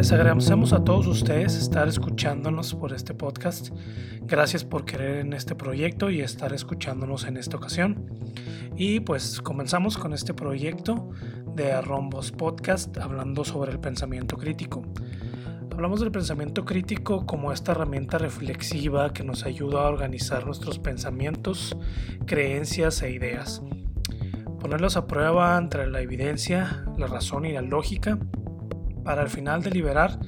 Les agradecemos a todos ustedes estar escuchándonos por este podcast. Gracias por querer en este proyecto y estar escuchándonos en esta ocasión. Y pues comenzamos con este proyecto de Arrombos Podcast hablando sobre el pensamiento crítico. Hablamos del pensamiento crítico como esta herramienta reflexiva que nos ayuda a organizar nuestros pensamientos, creencias e ideas. Ponerlos a prueba entre la evidencia, la razón y la lógica para al final deliberar,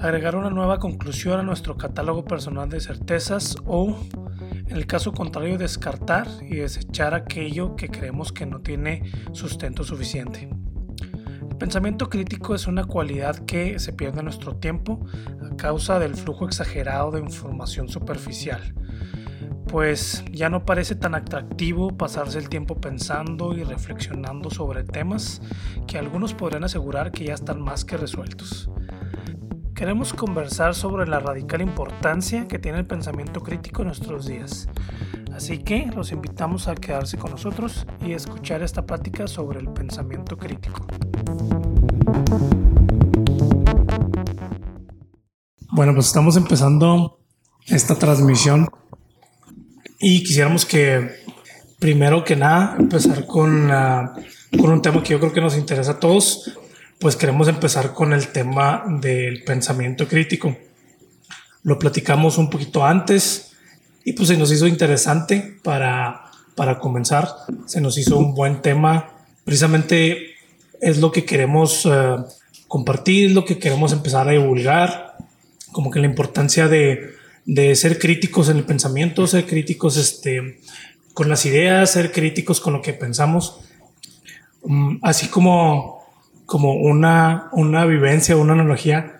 agregar una nueva conclusión a nuestro catálogo personal de certezas o, en el caso contrario, descartar y desechar aquello que creemos que no tiene sustento suficiente. El pensamiento crítico es una cualidad que se pierde en nuestro tiempo a causa del flujo exagerado de información superficial pues ya no parece tan atractivo pasarse el tiempo pensando y reflexionando sobre temas que algunos podrían asegurar que ya están más que resueltos. Queremos conversar sobre la radical importancia que tiene el pensamiento crítico en nuestros días. Así que los invitamos a quedarse con nosotros y escuchar esta plática sobre el pensamiento crítico. Bueno, pues estamos empezando esta transmisión y quisiéramos que, primero que nada, empezar con, con un tema que yo creo que nos interesa a todos. Pues queremos empezar con el tema del pensamiento crítico. Lo platicamos un poquito antes y pues se nos hizo interesante para, para comenzar. Se nos hizo un buen tema. Precisamente es lo que queremos eh, compartir, lo que queremos empezar a divulgar, como que la importancia de, de ser críticos en el pensamiento, ser críticos este, con las ideas, ser críticos con lo que pensamos, mm, así como, como una, una vivencia, una analogía.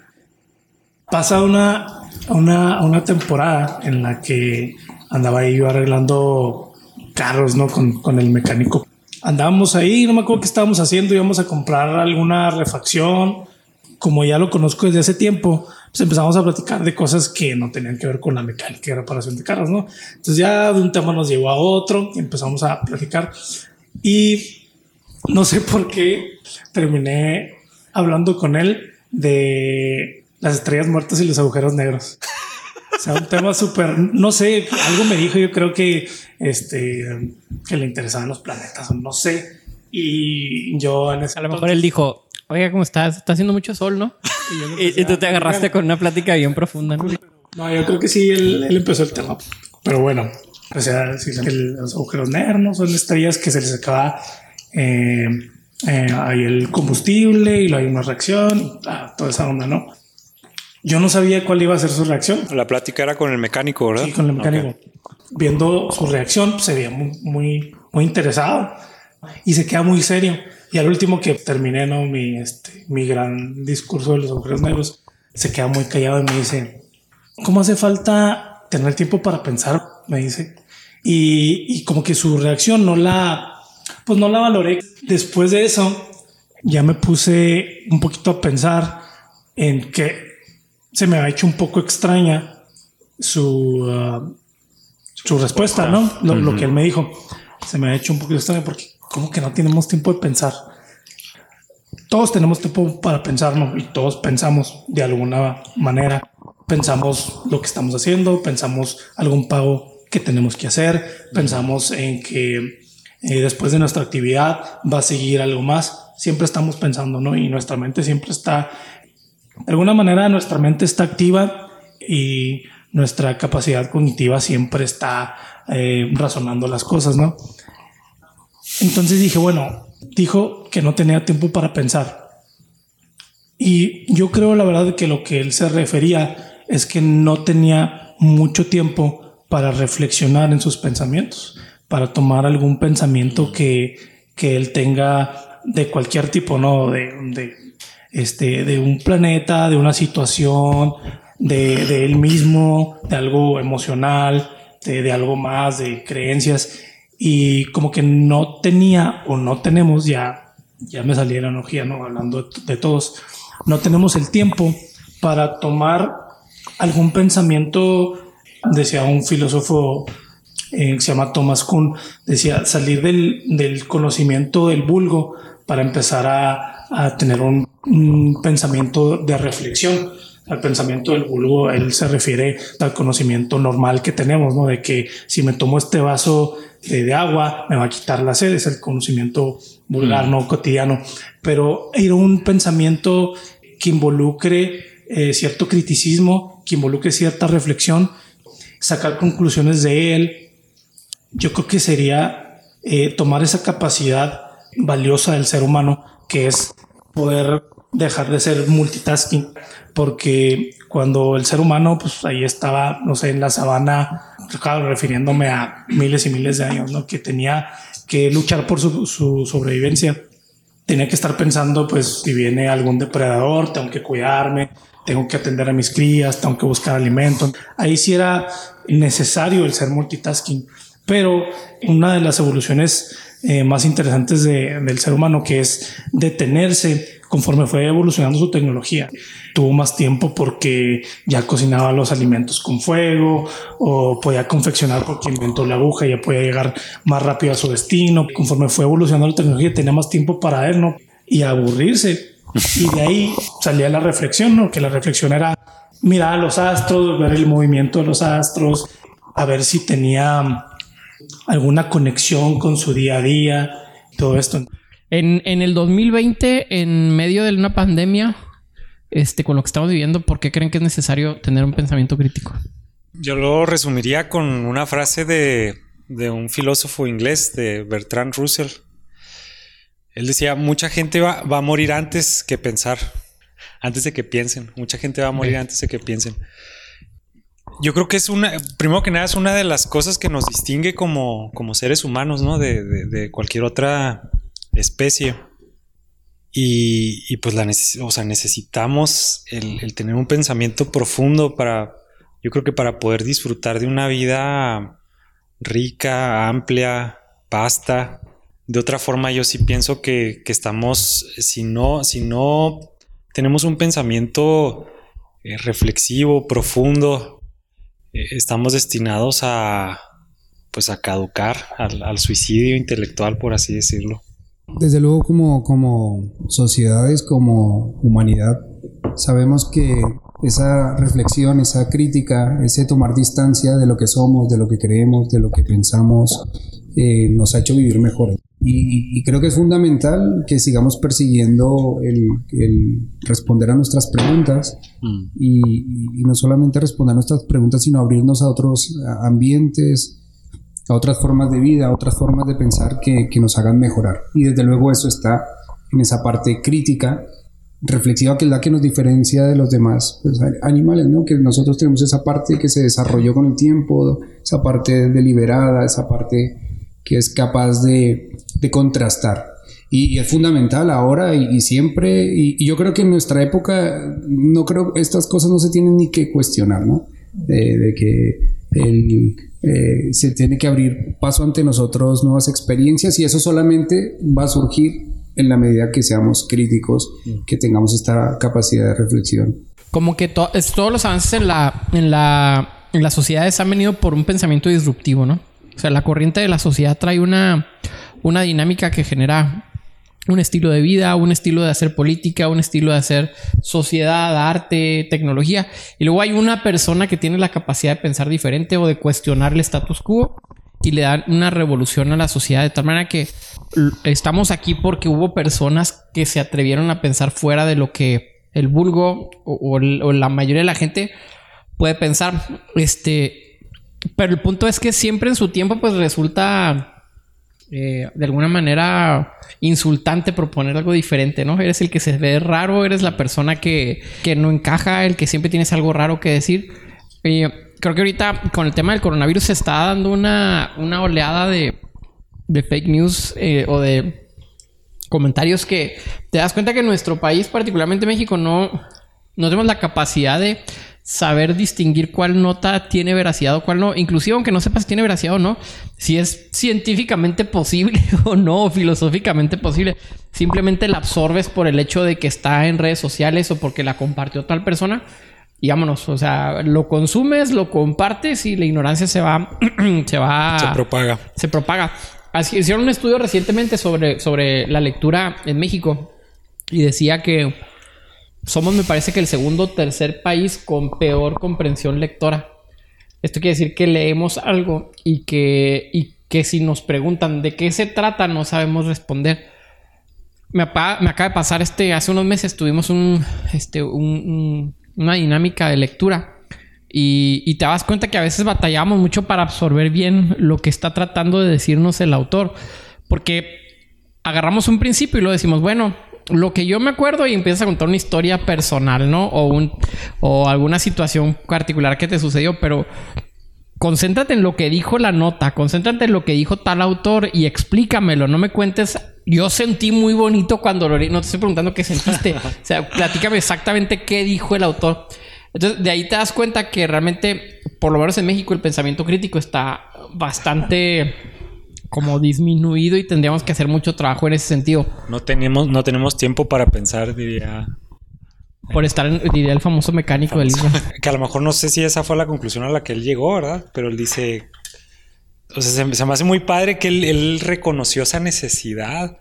Pasa una, una, una temporada en la que andaba yo arreglando carros, ¿no? Con, con el mecánico. Andábamos ahí, no me acuerdo qué estábamos haciendo, íbamos a comprar alguna refacción. Como ya lo conozco desde hace tiempo, pues empezamos a platicar de cosas que no tenían que ver con la mecánica y reparación de carros, ¿no? Entonces ya de un tema nos llevó a otro y empezamos a platicar y no sé por qué terminé hablando con él de las estrellas muertas y los agujeros negros. O sea, un tema súper, no sé, algo me dijo, yo creo que, este, que le interesaban los planetas, no sé. Y yo en ese A lo mejor él dijo, oiga, ¿cómo estás? Está haciendo mucho sol, ¿no? Y, tú te agarraste con una plática bien profunda, ¿no? No, yo creo que sí, él, empezó el tema. Pero bueno, o sea, si los agujeros negros son estrellas que se les acaba eh, eh, hay el combustible y lo hay una reacción, ah, toda esa onda, ¿no? Yo no sabía cuál iba a ser su reacción. La plática era con el mecánico, ¿verdad? Sí, con el mecánico. Viendo su reacción, se veía muy, muy, muy interesado y se queda muy serio. Y al último que terminé, ¿no? Mi, este, mi gran discurso de los agujeros negros, se queda muy callado y me dice, ¿cómo hace falta tener tiempo para pensar? Me dice. Y, y como que su reacción no la, pues no la valoré. Después de eso, ya me puse un poquito a pensar en que se me ha hecho un poco extraña su, uh, su respuesta, ¿no? Lo, lo, que él me dijo. Se me ha hecho un poco extraño porque ¿Cómo que no tenemos tiempo de pensar? Todos tenemos tiempo para pensarnos y todos pensamos de alguna manera. Pensamos lo que estamos haciendo, pensamos algún pago que tenemos que hacer, pensamos en que eh, después de nuestra actividad va a seguir algo más. Siempre estamos pensando, ¿no? Y nuestra mente siempre está, de alguna manera nuestra mente está activa y nuestra capacidad cognitiva siempre está eh, razonando las cosas, ¿no? Entonces dije, bueno, dijo que no tenía tiempo para pensar. Y yo creo la verdad que lo que él se refería es que no tenía mucho tiempo para reflexionar en sus pensamientos, para tomar algún pensamiento que, que él tenga de cualquier tipo, ¿no? De, de, este, de un planeta, de una situación, de, él mismo, de algo emocional, de, de algo más, de creencias y como que no tenía o no tenemos ya, ya me salí la analogía, ¿no? Hablando de, todos, no tenemos el tiempo para tomar algún pensamiento, decía un filósofo eh, que se llama Thomas Kuhn, decía salir del, del conocimiento del vulgo para empezar a, a tener un pensamiento de reflexión. Al pensamiento del vulgo, él se refiere al conocimiento normal que tenemos, ¿no? De que si me tomo este vaso de, agua, me va a quitar la sed, es el conocimiento vulgar, mm. no cotidiano. Pero ir un pensamiento que involucre eh, cierto criticismo, que involucre cierta reflexión, sacar conclusiones de él, yo creo que sería eh, tomar esa capacidad valiosa del ser humano, que es poder dejar de ser multitasking, porque cuando el ser humano, pues ahí estaba, no sé, en la sabana, claro, refiriéndome a miles y miles de años, ¿no? Que tenía que luchar por su, su sobrevivencia. Tenía que estar pensando, pues, si viene algún depredador, tengo que cuidarme, tengo que atender a mis crías, tengo que buscar alimento. Ahí sí era necesario el ser multitasking. Pero una de las evoluciones eh, más interesantes del ser humano, que es detenerse conforme fue evolucionando su tecnología. Tuvo más tiempo porque ya cocinaba los alimentos con fuego o podía confeccionar porque inventó la aguja y ya podía llegar más rápido a su destino. Conforme fue evolucionando la tecnología, tenía más tiempo para él ¿no? y aburrirse. Y de ahí salía la reflexión, ¿no? que la reflexión era mirar a los astros, ver el movimiento de los astros, a ver si tenía alguna conexión con su día a día, todo esto. En, en el 2020, en medio de una pandemia, este, con lo que estamos viviendo, ¿por qué creen que es necesario tener un pensamiento crítico? Yo lo resumiría con una frase de, de un filósofo inglés, de Bertrand Russell. Él decía, mucha gente va, va, a morir antes que pensar, antes de que piensen. Mucha gente va a morir antes de que piensen. Yo creo que es una, primero que nada, es una de las cosas que nos distingue como, como seres humanos, ¿no? De, de, cualquier otra especie. Y, y pues la o sea, necesitamos el, tener un pensamiento profundo para, yo creo que para poder disfrutar de una vida rica, amplia, vasta. De otra forma, yo sí pienso que, que estamos, si no, si no tenemos un pensamiento eh, reflexivo, profundo, eh, estamos destinados a, pues a caducar, al, suicidio intelectual, por así decirlo. Desde luego, como, como sociedades, como humanidad, sabemos que esa reflexión, esa crítica, ese tomar distancia de lo que somos, de lo que creemos, de lo que pensamos, eh, nos ha hecho vivir mejor. Y, creo que es fundamental que sigamos persiguiendo el, responder a nuestras preguntas mm. y, no solamente responder a nuestras preguntas, sino abrirnos a otros ambientes, a otras formas de vida, a otras formas de pensar que, nos hagan mejorar. Y desde luego eso está en esa parte crítica, reflexiva, que es la que nos diferencia de los demás pues, animales, ¿no? que nosotros tenemos esa parte que se desarrolló con el tiempo, esa parte deliberada, esa parte que es capaz de, de contrastar. Y, es fundamental ahora y, siempre, y, yo creo que en nuestra época, no creo, estas cosas no se tienen ni que cuestionar, ¿no? De, que el, eh, se tiene que abrir paso ante nosotros nuevas experiencias y eso solamente va a surgir en la medida que seamos críticos, que tengamos esta capacidad de reflexión. Como que todos los avances en la, en, la, en las sociedades han venido por un pensamiento disruptivo, ¿no? O sea, la corriente de la sociedad trae una, una dinámica que genera un estilo de vida, un estilo de hacer política, un estilo de hacer sociedad, arte, tecnología. Y luego hay una persona que tiene la capacidad de pensar diferente o de cuestionar el status quo y le dan una revolución a la sociedad de tal manera que estamos aquí porque hubo personas que se atrevieron a pensar fuera de lo que el vulgo o, o la mayoría de la gente puede pensar. Este, pero el punto es que siempre en su tiempo, pues resulta eh, de alguna manera insultante proponer algo diferente, ¿no? Eres el que se ve raro, eres la persona que, que no encaja, el que siempre tienes algo raro que decir. creo que ahorita con el tema del coronavirus se está dando una, una oleada de, de fake news eh, o de comentarios que te das cuenta que en nuestro país, particularmente México, no, no tenemos la capacidad de saber distinguir cuál nota tiene veracidad o cuál no. Inclusive aunque no sepas si tiene veracidad o no, si es científicamente posible o no, o filosóficamente posible. Simplemente la absorbes por el hecho de que está en redes sociales o porque la compartió tal persona. Y vámonos, o sea, lo consumes, lo compartes y la ignorancia se va, se va... Se propaga. Se propaga. Así, hicieron un estudio recientemente sobre, sobre la lectura en México y decía que somos, me parece que el segundo o tercer país con peor comprensión lectora. Esto quiere decir que leemos algo y que, y que si nos preguntan de qué se trata, no sabemos responder. Me, acaba de pasar este, hace unos meses tuvimos un, este, un- un- una dinámica de lectura y, y te das cuenta que a veces batallamos mucho para absorber bien lo que está tratando de decirnos el autor. Porque agarramos un principio y lo decimos, bueno, lo que yo me acuerdo y empiezas a contar una historia personal, ¿no? O, un, o alguna situación particular que te sucedió, pero concéntrate en lo que dijo la nota, concéntrate en lo que dijo tal autor y explícamelo, no me cuentes. Yo sentí muy bonito cuando lo leí, no te estoy preguntando qué sentiste, o sea, platícame exactamente qué dijo el autor. Entonces, de ahí te das cuenta que realmente, por lo menos en México, el pensamiento crítico está bastante como disminuido y tendríamos que hacer mucho trabajo en ese sentido. No tenemos, no tenemos tiempo para pensar, diría. Por estar en, diría el famoso mecánico del libro. Que a lo mejor no sé si esa fue la conclusión a la que él llegó, ¿verdad? Pero él dice. O sea, se, se me hace muy padre que él, él reconoció esa necesidad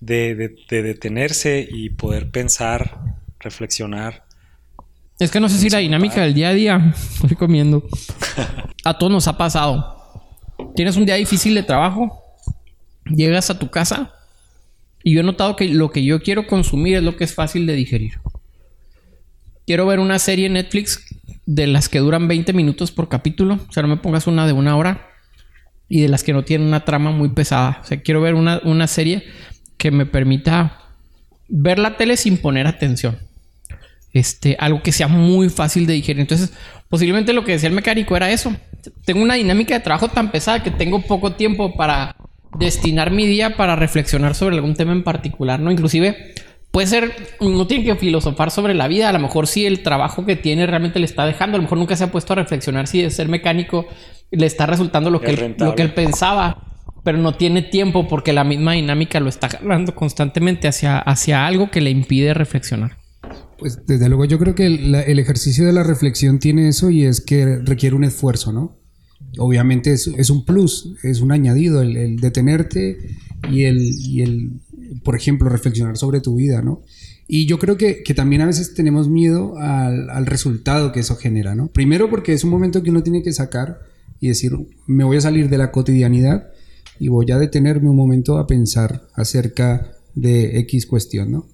de, de- de detenerse y poder pensar, reflexionar. Es que no sé si la dinámica del día a día, estoy comiendo, a todos nos ha pasado. Tienes un día difícil de trabajo, llegas a tu casa y yo he notado que lo que yo quiero consumir es lo que es fácil de digerir. Quiero ver una serie en Netflix de las que duran 20 minutos por capítulo, o sea, no me pongas una de una hora y de las que no tienen una trama muy pesada. O sea, quiero ver una, una serie que me permita ver la tele sin poner atención este, algo que sea muy fácil de digerir. Entonces, posiblemente lo que decía el mecánico era eso. Tengo una dinámica de trabajo tan pesada que tengo poco tiempo para destinar mi día para reflexionar sobre algún tema en particular, ¿no? Inclusive puede ser, no tiene que filosofar sobre la vida, a lo mejor si el trabajo que tiene realmente le está dejando, a lo mejor nunca se ha puesto a reflexionar si de ser mecánico le está resultando lo, Es que él, lo que él pensaba, pero no tiene tiempo porque la misma dinámica lo está jalando constantemente hacia, hacia algo que le impide reflexionar. Pues desde luego yo creo que el, la- el ejercicio de la reflexión tiene eso y es que requiere un esfuerzo, ¿no? Obviamente es, es un plus, es un añadido el, detenerte y el, y el, por ejemplo, reflexionar sobre tu vida, ¿no? Y yo creo que, que también a veces tenemos miedo al, al resultado que eso genera, ¿no? Primero porque es un momento que uno tiene que sacar y decir, me voy a salir de la cotidianidad y voy a detenerme un momento a pensar acerca de X cuestión, ¿no?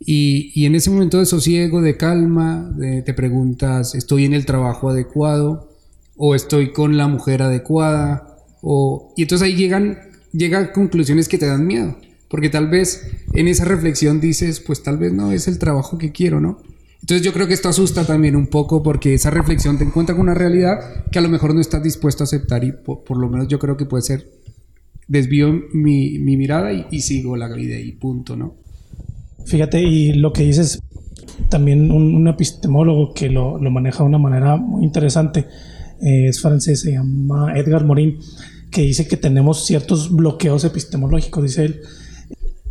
Y, y en ese momento de sosiego, de calma, te preguntas, ¿estoy en el trabajo adecuado? ¿O estoy con la mujer adecuada? O, y entonces ahí llegan, llegan conclusiones que te dan miedo. Porque tal vez en esa reflexión dices, pues tal vez no es el trabajo que quiero, ¿no? Entonces yo creo que esto asusta también un poco porque esa reflexión te encuentra con una realidad que a lo mejor no estás dispuesto a aceptar y por, lo menos yo creo que puede ser, desvío mi, mi mirada y, y sigo la vida y punto, ¿no? Fíjate, y lo que dices, también un, un epistemólogo que lo, lo maneja de una manera muy interesante, eh, es francés, se llama Edgar Morin, que dice que tenemos ciertos bloqueos epistemológicos, dice él.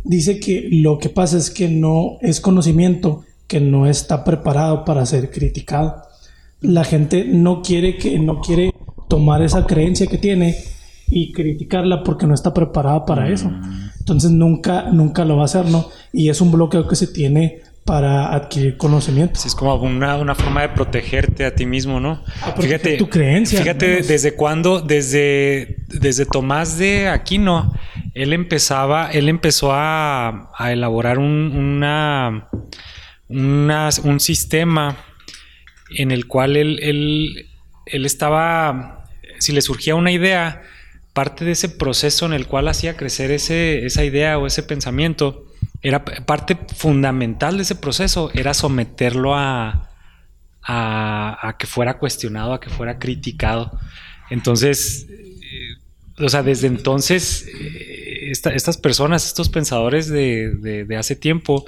Dice que lo que pasa es que no es conocimiento que no está preparado para ser criticado. La gente no quiere que no quiere tomar esa creencia que tiene y criticarla porque no está preparada para eso. Entonces nunca, nunca lo va a hacer, ¿no? Y es un bloqueo que se tiene para adquirir conocimiento. Sí, es como una, una forma de protegerte a ti mismo, ¿no? A proteger tu creencia, Fíjate menos. desde cuándo, desde, desde Tomás de Aquino, él empezaba, él empezó a, a elaborar un, una, una- un sistema en el cual él, él, él estaba, si le surgía una idea, parte de ese proceso en el cual hacía crecer ese, esa idea o ese pensamiento, era parte fundamental de ese proceso, era someterlo a, a, que fuera cuestionado, a que fuera criticado. Entonces, eh, o sea, desde entonces, eh, esta- estas personas, estos pensadores de, de- hace tiempo,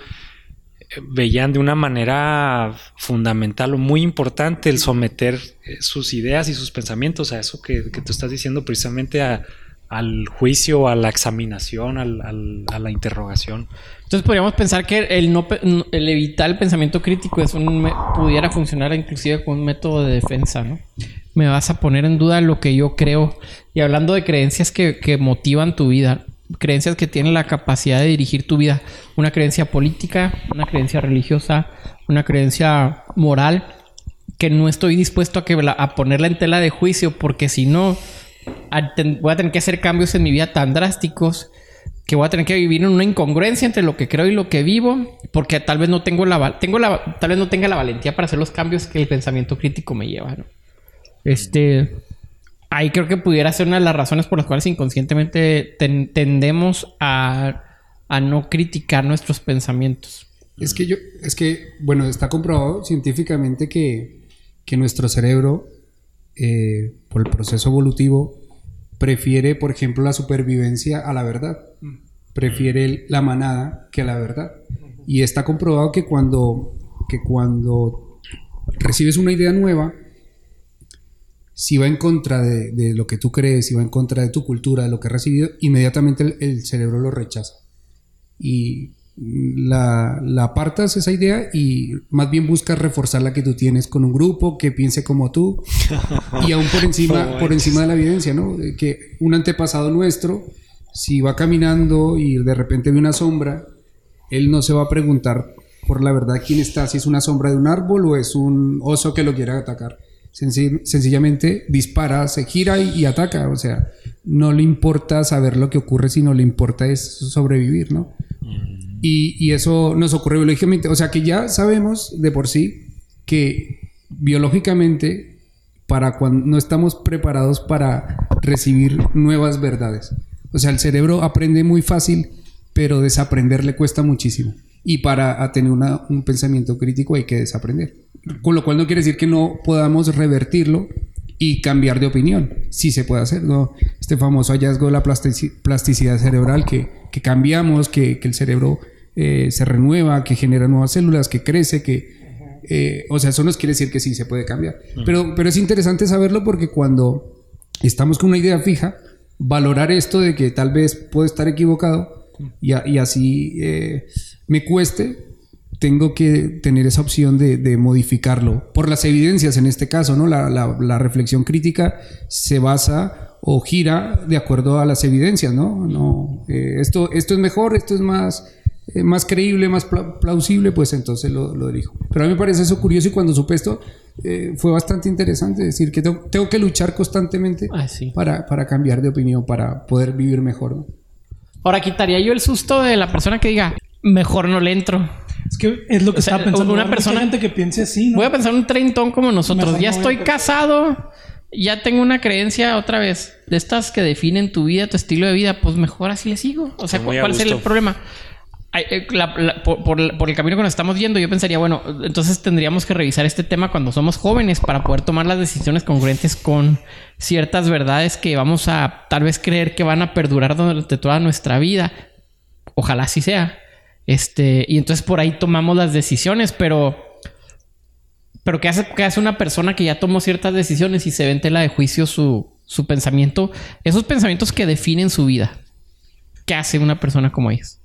eh, veían de una manera fundamental o muy importante el someter sus ideas y sus pensamientos a eso que, que tú estás diciendo precisamente a- al juicio, a la examinación, al- al- a la interrogación. Entonces podríamos pensar que el, no, el evitar el pensamiento crítico es un pudiera funcionar inclusive como un método de defensa, ¿no? Me vas a poner en duda lo que yo creo. Y hablando de creencias que, que motivan tu vida, creencias que tienen la capacidad de dirigir tu vida. Una creencia política, una creencia religiosa, una creencia moral, que no estoy dispuesto a, que, a ponerla en tela de juicio, porque si no, voy a tener que hacer cambios en mi vida tan drásticos que voy a tener que vivir en una incongruencia entre lo que creo y lo que vivo, porque tal vez no tengo la, tengo tal vez no tenga la valentía para hacer los cambios que el pensamiento crítico me lleva, Este ahí creo que pudiera ser una de las razones por las cuales inconscientemente tendemos a, no criticar nuestros pensamientos. Es que yo, es que, bueno, está comprobado científicamente que, nuestro cerebro, eh, por el proceso evolutivo, prefiere, por ejemplo, la supervivencia a la verdad. Prefiere la manada que la verdad. Y está comprobado que cuando, que cuando recibes una idea nueva, si va en contra de, lo que tú crees, si va en contra de tu cultura, de lo que has recibido, inmediatamente el, cerebro lo rechaza. Y la, apartas esa idea y más bien buscas reforzar la que tú tienes con un grupo que piense como tú y aún por encima, por encima de la evidencia, ¿no? Que un antepasado nuestro, si va caminando y de repente ve una sombra, él no se va a preguntar por la verdad quién está, si es una sombra de un árbol o es un oso que lo quiere atacar sencillamente dispara, se gira y, ataca. O sea, no le importa saber lo que ocurre, sino le importa es sobrevivir, ¿no? Mm. Y, eso nos ocurre biológicamente. O sea, que ya sabemos de por sí que biológicamente, para cuando no estamos preparados para recibir nuevas verdades. O sea, el cerebro aprende muy fácil, pero desaprender le cuesta muchísimo. Y para tener un pensamiento crítico hay que desaprender. Con lo cual no quiere decir que no podamos revertirlo y cambiar de opinión. Sí se puede hacer, ¿no? Este famoso hallazgo de la plasticidad cerebral que, que cambiamos, que, que, el cerebro eh, se renueva, que genera nuevas células, que crece, que... Eh, o sea, eso no quiere decir que sí se puede cambiar. Pero, pero es interesante saberlo porque cuando estamos con una idea fija, valorar esto de que tal vez puedo estar equivocado y, y así eh, me cueste, tengo que tener esa opción de, modificarlo por las evidencias en este caso, ¿no? La, reflexión crítica se basa o gira de acuerdo a las evidencias, ¿no? no eh, esto, esto es mejor, esto es más, eh, más creíble, más plausible, pues entonces lo, lo, dirijo. Pero a mí me parece eso curioso y cuando supe esto fue bastante interesante, decir que tengo, que luchar constantemente ah, para, para cambiar de opinión, para poder vivir mejor, ¿no? Ahora quitaría yo el susto de la persona que diga, mejor no le entro. Es que es lo que estaba pensando. Una persona gente que piense así. ¿no? Voy a pensar un treintón como nosotros. ya estoy casado, ya tengo una creencia otra vez de estas que definen tu vida, tu estilo de vida. Pues mejor así le sigo. O sea, ¿cuál es el problema? Eh, por, el camino que nos estamos yendo, yo pensaría, bueno, entonces tendríamos que revisar este tema cuando somos jóvenes para poder tomar las decisiones congruentes con ciertas verdades que vamos a tal vez creer que van a perdurar durante toda nuestra vida. Ojalá así sea. Este, y entonces por ahí tomamos las decisiones, pero. Pero ¿qué hace, qué hace una persona que ya tomó ciertas decisiones y se ve en tela de juicio su, su pensamiento? Esos pensamientos que definen su vida. ¿Qué hace una persona como ellos?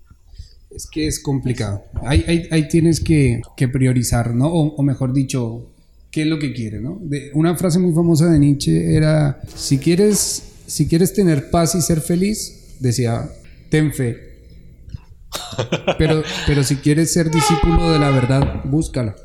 Es que es complicado. Ahí, ahí, tienes que, que, priorizar, ¿no? O, mejor dicho, ¿qué es lo que quieres, no? De, una frase muy famosa de Nietzsche era, si quieres, si quieres tener paz y ser feliz, decía, ten fe. Pero, pero si quieres ser discípulo de la verdad, búscala.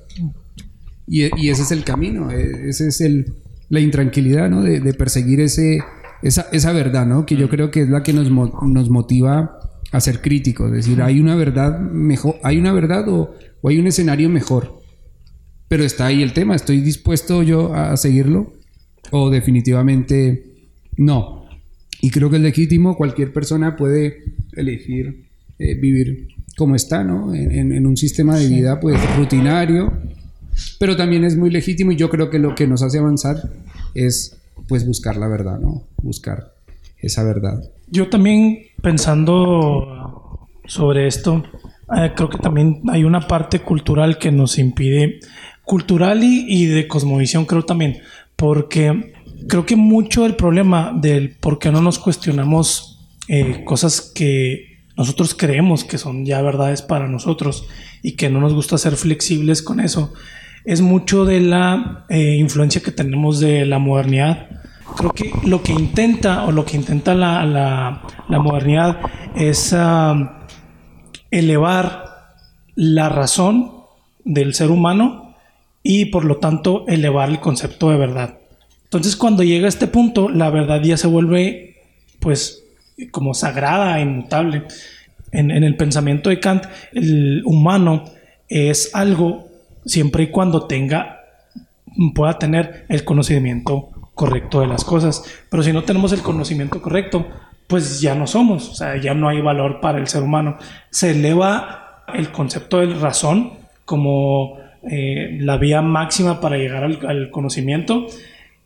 Y, y ese es el camino, e, ese es el, la intranquilidad, ¿no? De, de perseguir ese, esa, esa, verdad, ¿no? Que yo creo que es la que nos, nos motiva a ser críticos, es decir, hay una verdad mejor, hay una verdad o, hay un escenario mejor. Pero está ahí el tema, ¿estoy dispuesto yo a seguirlo? O definitivamente no. Y creo que es legítimo, cualquier persona puede elegir eh, vivir como está, ¿no? En, un sistema de vida pues rutinario, pero también es muy legítimo y yo creo que lo que nos hace avanzar es pues buscar la verdad, ¿no? Buscar esa verdad. Yo también pensando sobre esto, eh, creo que también hay una parte cultural que nos impide, cultural y, de cosmovisión creo también, porque creo que mucho el problema del por qué no nos cuestionamos eh, cosas que nosotros creemos que son ya verdades para nosotros y que no nos gusta ser flexibles con eso, es mucho de la eh, influencia que tenemos de la modernidad Creo que lo que intenta o lo que intenta la, la, modernidad es um, elevar la razón del ser humano y por lo tanto elevar el concepto de verdad. Entonces cuando llega a este punto, la verdad ya se vuelve pues como sagrada, inmutable. En, en el pensamiento de Kant, el humano es algo siempre y cuando tenga, pueda tener el conocimiento correcto de las cosas. Pero si no tenemos el conocimiento correcto, pues ya no somos, o sea, ya no hay valor para el ser humano. Se eleva el concepto de razón como eh, la vía máxima para llegar al, conocimiento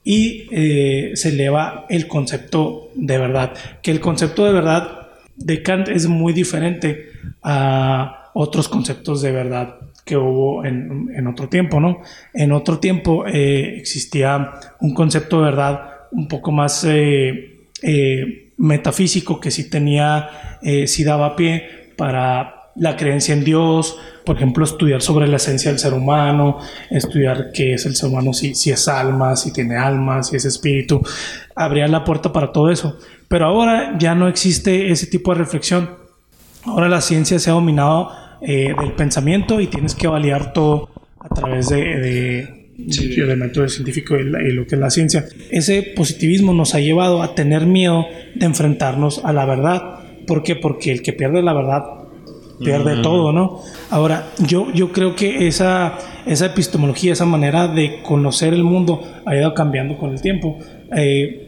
y eh, se eleva el concepto de verdad, que el concepto de verdad de Kant es muy diferente a otros conceptos de verdad que hubo en, otro tiempo, ¿no? En otro tiempo eh, existía un concepto de verdad un poco más eh, eh, metafísico que sí tenía, sí daba pie para la creencia en Dios, por ejemplo, estudiar sobre la esencia del ser humano, estudiar qué es el ser humano, si, si es alma, si tiene alma, si es espíritu, abría la puerta para todo eso. Pero ahora ya no existe ese tipo de reflexión. Ahora la ciencia se ha dominado eh, del pensamiento y tienes que validar todo a través de, de, del método científico y, lo que es la ciencia. Ese positivismo nos ha llevado a tener miedo de enfrentarnos a la verdad. ¿Por qué? Porque el que pierde la verdad pierde todo, ¿no? Ahora, yo, yo creo que esa, esa epistemología, esa manera de conocer el mundo ha ido cambiando con el tiempo. Eh,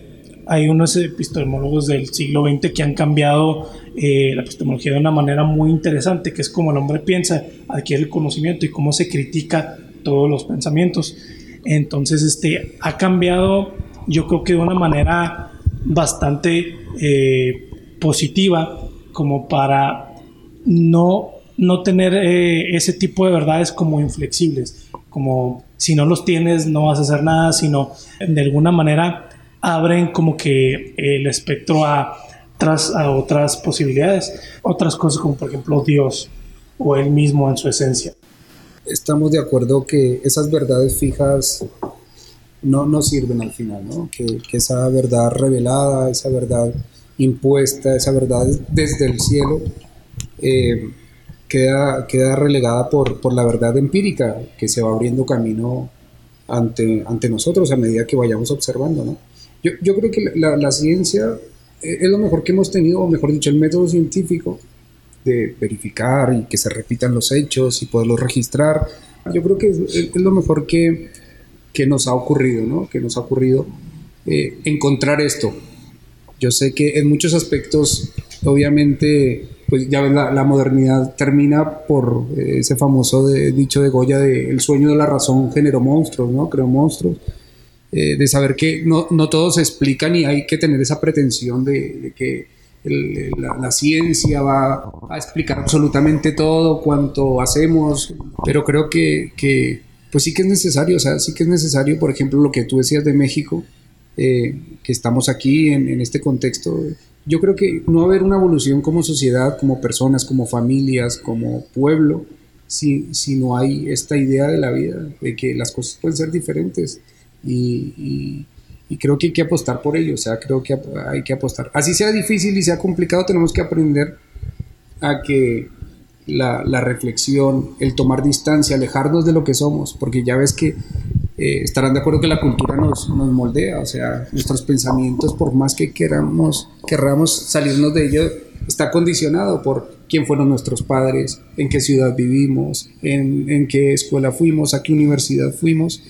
hay unos epistemólogos del siglo XX que han cambiado eh, la epistemología de una manera muy interesante, que es como el hombre piensa, adquiere el conocimiento y cómo se critica todos los pensamientos. Entonces, este, ha cambiado, yo creo que de una manera bastante eh, positiva, como para no, no tener eh, ese tipo de verdades como inflexibles, como si no los tienes no vas a hacer nada, sino de alguna manera abren como que el espectro a, tras, a otras posibilidades, otras cosas como por ejemplo Dios o Él mismo en su esencia. Estamos de acuerdo que esas verdades fijas no, no sirven al final, ¿no? que, que esa verdad revelada, esa verdad impuesta, esa verdad desde el cielo, eh, queda, queda relegada por, por, la verdad empírica que se va abriendo camino ante, ante nosotros a medida que vayamos observando. ¿no? Yo, yo creo que la, la, ciencia eh, es lo mejor que hemos tenido, o mejor dicho, el método científico de verificar y que se repitan los hechos y poderlos registrar. Yo creo que es, es lo mejor que, que, nos ha ocurrido, ¿no? Que nos ha ocurrido eh, encontrar esto. Yo sé que en muchos aspectos, obviamente, pues ya ves, la, la modernidad termina por eh, ese famoso dicho de Goya de el sueño de la razón generó monstruos, ¿no? Creó monstruos. Eh, de saber que no, no todo se explica ni hay que tener esa pretensión de, que la, ciencia va a explicar absolutamente todo cuanto hacemos, pero creo que, que, pues sí que es necesario, o sea, sí que es necesario, por ejemplo, lo que tú decías de México, eh, que estamos aquí en, en, este contexto, yo creo que no va a haber una evolución como sociedad, como personas, como familias, como pueblo, si, si no hay esta idea de la vida, de que las cosas pueden ser diferentes y, creo que hay que apostar por ello, o sea, creo que hay que apostar. Así sea difícil y sea complicado, tenemos que aprender a que la, reflexión, el tomar distancia, alejarnos de lo que somos, porque ya ves que eh, estarán de acuerdo que la cultura nos, nos, moldea, o sea, nuestros pensamientos, por más que queramos, querramos salirnos de ello, está condicionado por quién fueron nuestros padres, en qué ciudad vivimos, en, en qué escuela fuimos, a qué universidad fuimos.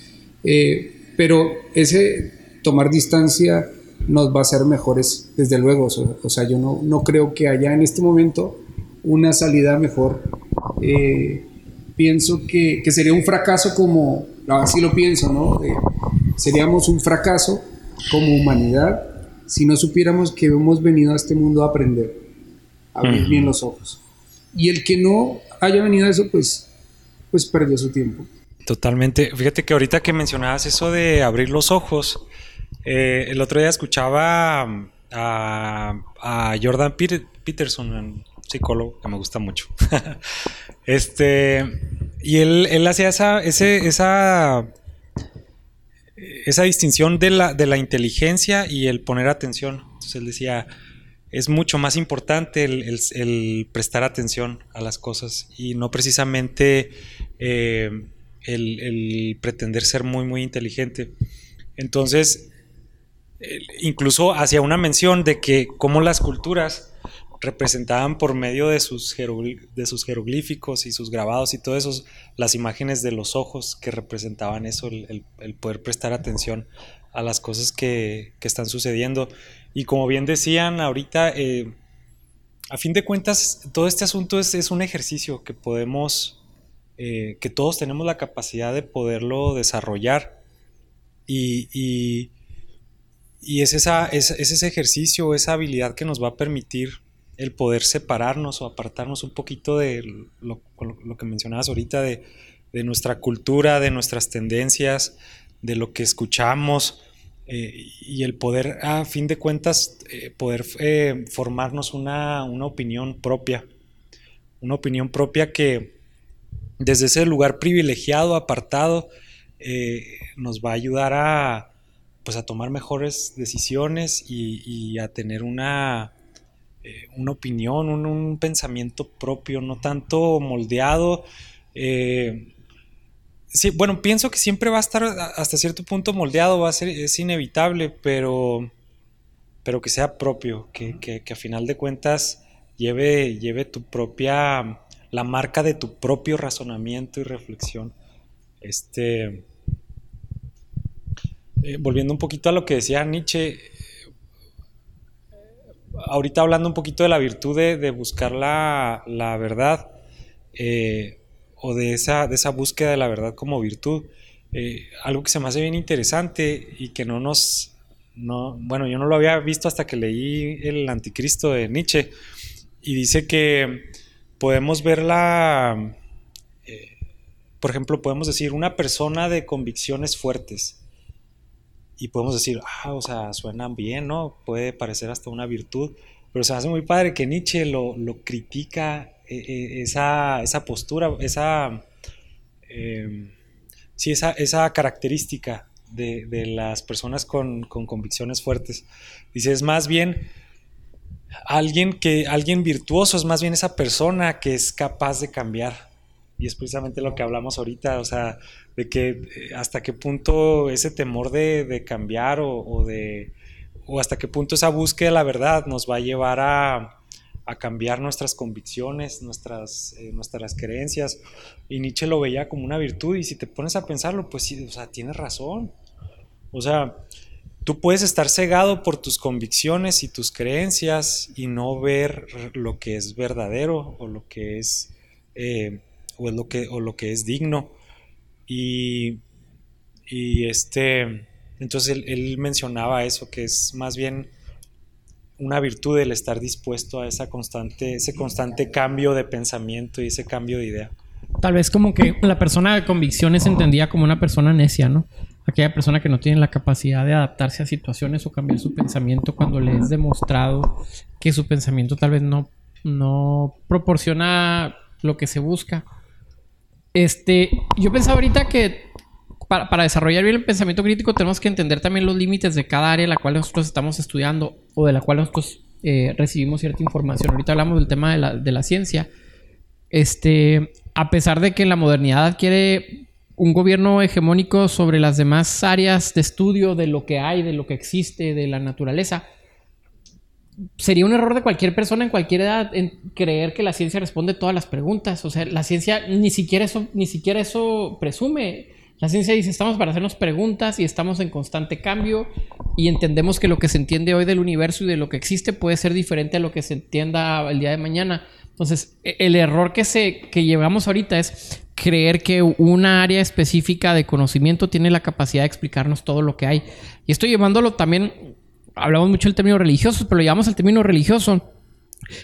Eh, pero ese tomar distancia nos va a hacer mejores, desde luego. O sea, yo no, no creo que haya en este momento una salida mejor. Eh, pienso que, que, sería un fracaso como, así lo pienso, ¿no? seríamos un fracaso como humanidad si no supiéramos que hemos venido a este mundo a aprender, a abrir bien los ojos. Y el que no haya venido a eso, pues, pues perdió su tiempo. Totalmente. Fíjate que ahorita que mencionabas eso de abrir los ojos, eh, el otro día escuchaba a, Jordan Peterson, un psicólogo que me gusta mucho. este, y él, hacía esa, esa, esa distinción de la, de la inteligencia y el poner atención. Entonces él decía, es mucho más importante el, prestar atención a las cosas y no precisamente eh, el, pretender ser muy, muy inteligente. Entonces, incluso hacía una mención de que como las culturas representaban por medio de sus, de sus jeroglíficos y sus grabados y todo eso, las imágenes de los ojos que representaban eso, el, poder prestar atención a las cosas que, están sucediendo. Y como bien decían ahorita, eh, a fin de cuentas, todo este asunto es, un ejercicio que podemos, eh, que todos tenemos la capacidad de poderlo desarrollar. Y, es, esa, es, ese ejercicio, esa habilidad que nos va a permitir el poder separarnos o apartarnos un poquito de lo, que mencionabas ahorita, de, nuestra cultura, de nuestras tendencias, de lo que escuchamos eh, y el poder, a fin de cuentas, eh, poder formarnos una, una, opinión propia, una opinión propia que desde ese lugar privilegiado, apartado, nos va a ayudar a, pues, a tomar mejores decisiones y, a tener una, una opinión, un, pensamiento propio, no tanto moldeado. Sí, bueno, pienso que siempre va a estar hasta cierto punto moldeado, va a ser, es inevitable, pero, pero que sea propio, que, que, a final de cuentas lleve, lleve tu propia, la marca de tu propio razonamiento y reflexión. Este, eh, volviendo un poquito a lo que decía Nietzsche, ahorita hablando un poquito de la virtud de, buscar la, la verdad, eh, o de esa, de esa búsqueda de la verdad como virtud. Eh, algo que se me hace bien interesante y que no nos... No, bueno, yo no lo había visto hasta que leí El Anticristo de Nietzsche y dice que podemos verla, eh, por ejemplo, podemos decir una persona de convicciones fuertes y podemos decir, ah, o sea, suenan bien, ¿no? Puede parecer hasta una virtud, pero se hace muy padre que Nietzsche lo, lo critica e, e, esa, esa, postura, esa, em, sí, esa, esa característica de, de, las personas con, con, convicciones fuertes. Dice, es más bien alguien, que, alguien virtuoso, es más bien esa persona que es capaz de cambiar. Y es precisamente lo que hablamos ahorita, o sea, de que eh, hasta qué punto ese temor de, de cambiar o, o, de, o hasta qué punto esa búsqueda de la verdad nos va a llevar a, a cambiar nuestras convicciones, nuestras, eh, nuestras creencias. Y Nietzsche lo veía como una virtud y si te pones a pensarlo, pues sí, o sea, tienes razón. O sea, tú puedes estar cegado por tus convicciones y tus creencias y no ver lo que es verdadero o lo que es, eh, o, lo que, o lo que es digno. Y, y este, entonces él mencionaba eso, que es más bien una virtud el estar dispuesto a esa constante, ese constante cambio de pensamiento y ese cambio de idea. Tal vez como que la persona de convicciones entendía como una persona necia, ¿no? Aquella persona que no tiene la capacidad de adaptarse a situaciones o cambiar su pensamiento cuando le es demostrado que su pensamiento tal vez no, no proporciona lo que se busca. Este, yo pensaba ahorita que para, desarrollar bien el pensamiento crítico tenemos que entender también los límites de cada área en la cual nosotros estamos estudiando o de la cual nosotros eh, recibimos cierta información. Ahorita hablamos del tema de la, de la ciencia. Este, a pesar de que la modernidad adquiere un gobierno hegemónico sobre las demás áreas de estudio de lo que hay, de lo que existe, de la naturaleza, sería un error de cualquier persona en cualquier edad en creer que la ciencia responde todas las preguntas. O sea, la ciencia ni siquiera eso, ni siquiera eso presume. La ciencia dice, estamos para hacernos preguntas y estamos en constante cambio y entendemos que lo que se entiende hoy del universo y de lo que existe puede ser diferente a lo que se entienda el día de mañana. Entonces, e-, el error que, se, que llevamos ahorita es creer que una área específica de conocimiento tiene la capacidad de explicarnos todo lo que hay. Y estoy llevándolo también, hablamos mucho del término religioso, pero lo llevamos al término religioso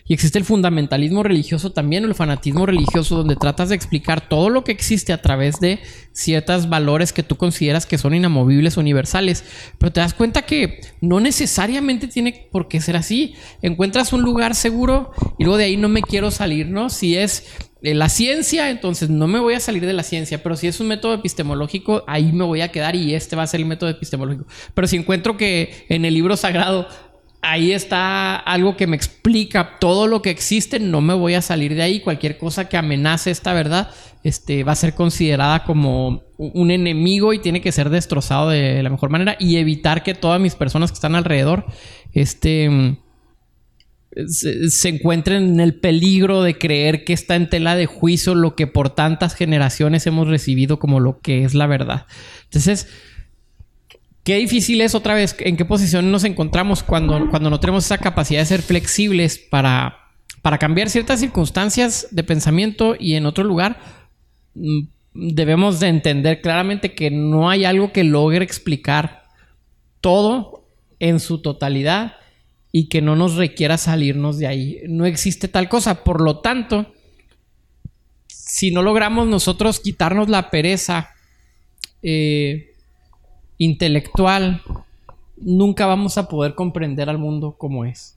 y existe el fundamentalismo religioso también, el fanatismo religioso, donde tratas de explicar todo lo que existe a través de ciertos valores que tú consideras que son inamovibles, universales. Pero te das cuenta que no necesariamente tiene por qué ser así. Encuentras un lugar seguro y luego de ahí no me quiero salir, ¿no? Si es la ciencia, entonces no me voy a salir de la ciencia, pero si es un método epistemológico, ahí me voy a quedar y este va a ser el método epistemológico. Pero si encuentro que en el libro sagrado ahí está algo que me explica todo lo que existe, no me voy a salir de ahí. Cualquier cosa que amenace esta verdad este, va a ser considerada como un enemigo y tiene que ser destrozado de la mejor manera y evitar que todas mis personas que están alrededor este, se, encuentren en el peligro de creer que está en tela de juicio lo que por tantas generaciones hemos recibido como lo que es la verdad. Entonces, qué difícil es otra vez en qué posición nos encontramos cuando, cuando no tenemos esa capacidad de ser flexibles para, para cambiar ciertas circunstancias de pensamiento y en otro lugar mm, debemos de entender claramente que no hay algo que logre explicar todo en su totalidad y que no nos requiera salirnos de ahí. No existe tal cosa. Por lo tanto, si no logramos nosotros quitarnos la pereza eh, intelectual, nunca vamos a poder comprender al mundo como es.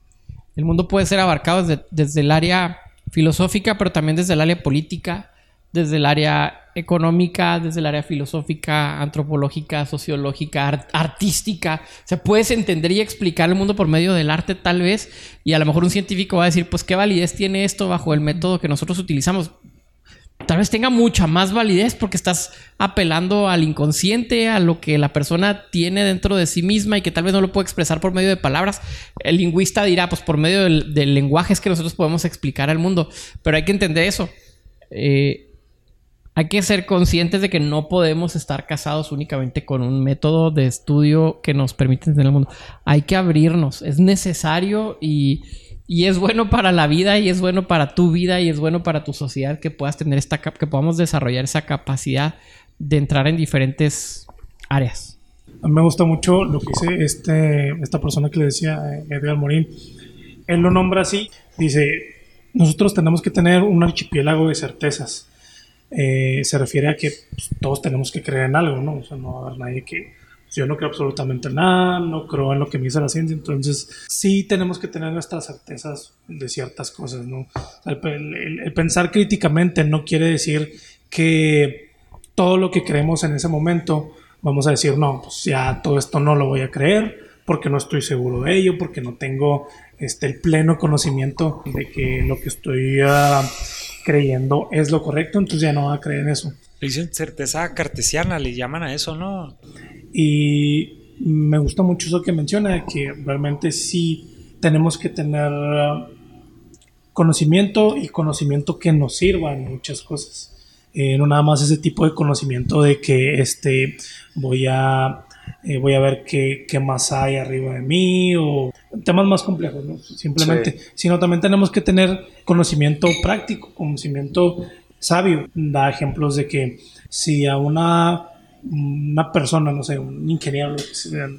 El mundo puede ser abarcado desde, desde el área filosófica, pero también desde el área política, desde el área económica, desde el área filosófica, antropológica, sociológica, artística. O sea, puedes entender y explicar el mundo por medio del arte tal vez, y a lo mejor un científico va a decir, pues qué validez tiene esto bajo el método que nosotros utilizamos. Tal vez tenga mucha más validez porque estás apelando al inconsciente, a lo que la persona tiene dentro de sí misma y que tal vez no lo puede expresar por medio de palabras. El lingüista dirá, pues por medio del, del lenguaje es que nosotros podemos explicar al mundo, pero hay que entender eso. Eh, hay que ser conscientes de que no podemos estar casados únicamente con un método de estudio que nos permite entender el mundo. Hay que abrirnos, es necesario y, es bueno para la vida y es bueno para tu vida y es bueno para tu sociedad que puedas tener esta que podamos desarrollar esa capacidad de entrar en diferentes áreas. A mí me gusta mucho lo que dice este, esta persona que le decía eh, Edgar Morín. Él lo nombra así, dice, nosotros tenemos que tener un archipiélago de certezas eh, se refiere a que pues, todos tenemos que creer en algo, ¿no? O sea, no va a haber nadie que... Pues, yo no creo absolutamente nada, no creo en lo que me dice la ciencia, entonces sí tenemos que tener nuestras certezas de ciertas cosas, ¿no? el, pensar críticamente no quiere decir que todo lo que creemos en ese momento vamos a decir, no, pues ya todo esto no lo voy a creer porque no estoy seguro de ello, porque no tengo este, el pleno conocimiento de que lo que estoy uh, creyendo es lo correcto, entonces ya no va a creer en eso. Le dicen certeza cartesiana, le llaman a eso, ¿no? Y me gusta mucho eso que menciona, que realmente sí tenemos que tener conocimiento y conocimiento que nos sirva en muchas cosas. Eh, no nada más ese tipo de conocimiento de que este, voy a eh, voy a ver qué, qué, más hay arriba de mí o temas más complejos, ¿no? Simplemente, sino también tenemos que tener conocimiento práctico, conocimiento sabio. Da ejemplos de que si a una, una persona, no sé, un ingeniero,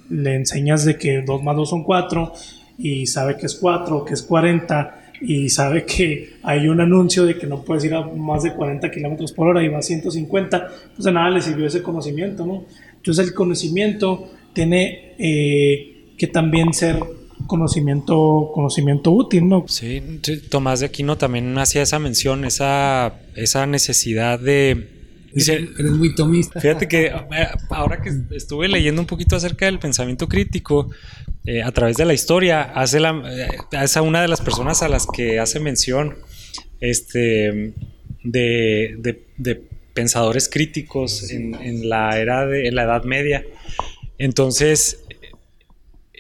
le enseñas de que 2 más 2 son 4 y sabe que es 4, que es 40 y sabe que hay un anuncio de que no puedes ir a más de 40 kilómetros por hora y va a 150, pues de nada le sirvió ese conocimiento, ¿no? Entonces el conocimiento tiene eh, que también ser conocimiento, conocimiento útil, ¿no? Sí, Tomás de Aquino también hacía esa mención, esa, esa necesidad de... Dice, Eres muy tomista. Fíjate que eh, ahora que estuve leyendo un poquito acerca del pensamiento crítico, eh, a través de la historia, hace la, es a una de las personas a las que hace mención este, de, de, de pensadores críticos en, la era de en la Edad Media. Entonces,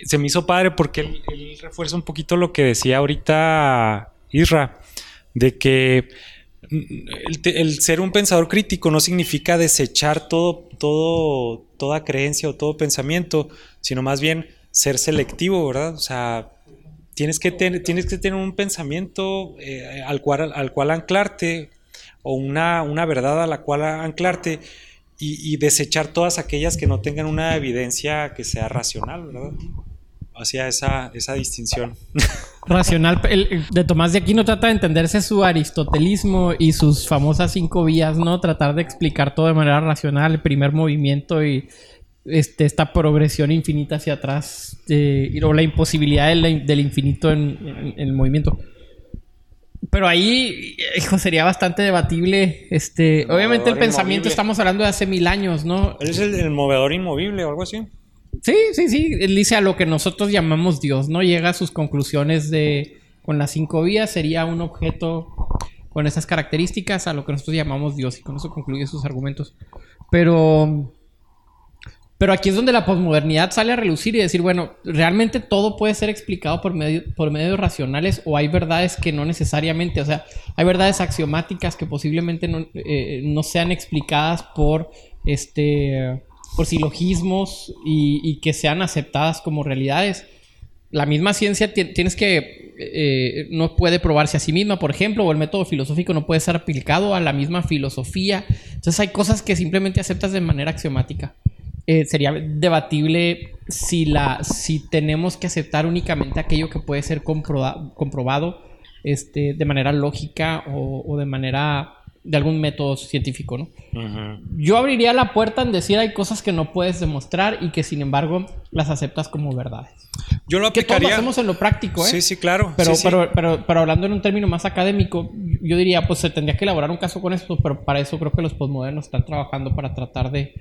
se me hizo padre porque él, refuerza un poquito lo que decía ahorita Isra, de que el, ser un pensador crítico no significa desechar todo, todo, toda creencia o todo pensamiento, sino más bien ser selectivo, ¿verdad? O sea, tienes que, tienes que tener un pensamiento eh, al, cual, al cual anclarte o una, una verdad a la cual anclarte y, desechar todas aquellas que no tengan una evidencia que sea racional, ¿verdad? Hacia esa, esa distinción. Racional, de Tomás de Aquino trata de entenderse su aristotelismo y sus famosas cinco vías, ¿no? Tratar de explicar todo de manera racional, el primer movimiento y este, esta progresión infinita hacia atrás, o la imposibilidad del, infinito en, el movimiento. Pero ahí, hijo, sería bastante debatible. Este, El obviamente el pensamiento inmovible. estamos hablando de hace mil años, ¿no? Él es el, el movedor inmovible o algo así. Sí, sí, sí. Él dice a lo que nosotros llamamos Dios, ¿no? Llega a sus conclusiones de con las cinco vías sería un objeto con esas características a lo que nosotros llamamos Dios y con eso concluye sus argumentos. Pero pero aquí es donde la posmodernidad sale a relucir y decir, bueno, realmente todo puede ser explicado por, medio, por medios racionales o hay verdades que no necesariamente, o sea, hay verdades axiomáticas que posiblemente no, eh, sean explicadas por este por silogismos y, y que sean aceptadas como realidades. La misma ciencia ti- tienes que eh, no puede probarse a sí misma, por ejemplo, o el método filosófico no puede ser aplicado a la misma filosofía. Entonces hay cosas que simplemente aceptas de manera axiomática. Eh, sería debatible si la si tenemos que aceptar únicamente aquello que puede ser comproba- comprobado este, de manera lógica o, o de manera de algún método científico, ¿no? Yo abriría la puerta en decir hay cosas que no puedes demostrar y que sin embargo las aceptas como verdades. Yo lo Que todos lo aplicaría. hacemos en lo práctico, ¿eh? Sí, sí, claro. Pero, Sí, sí. Pero, pero, pero hablando en un término más académico, yo diría, pues se tendría que elaborar un caso con esto, pero para eso creo que los postmodernos están trabajando para tratar de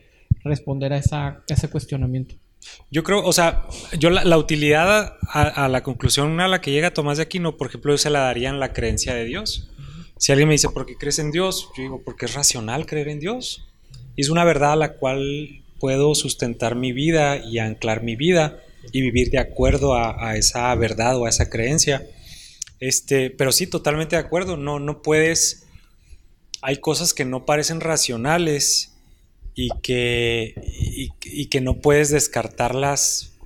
responder a, esa, ese cuestionamiento. Yo creo, o sea, yo la, utilidad a, a la conclusión a la que llega Tomás de Aquino, por ejemplo, yo se la daría en la creencia de Dios. Si alguien me dice, ¿por qué crees en Dios? Yo digo, porque es racional creer en Dios. Y es una verdad a la cual puedo sustentar mi vida y anclar mi vida y vivir de acuerdo a, a esa verdad o a esa creencia. Este, pero sí, totalmente de acuerdo. No, no puedes. Hay cosas que no parecen racionales y que, y, que no puedes descartarlas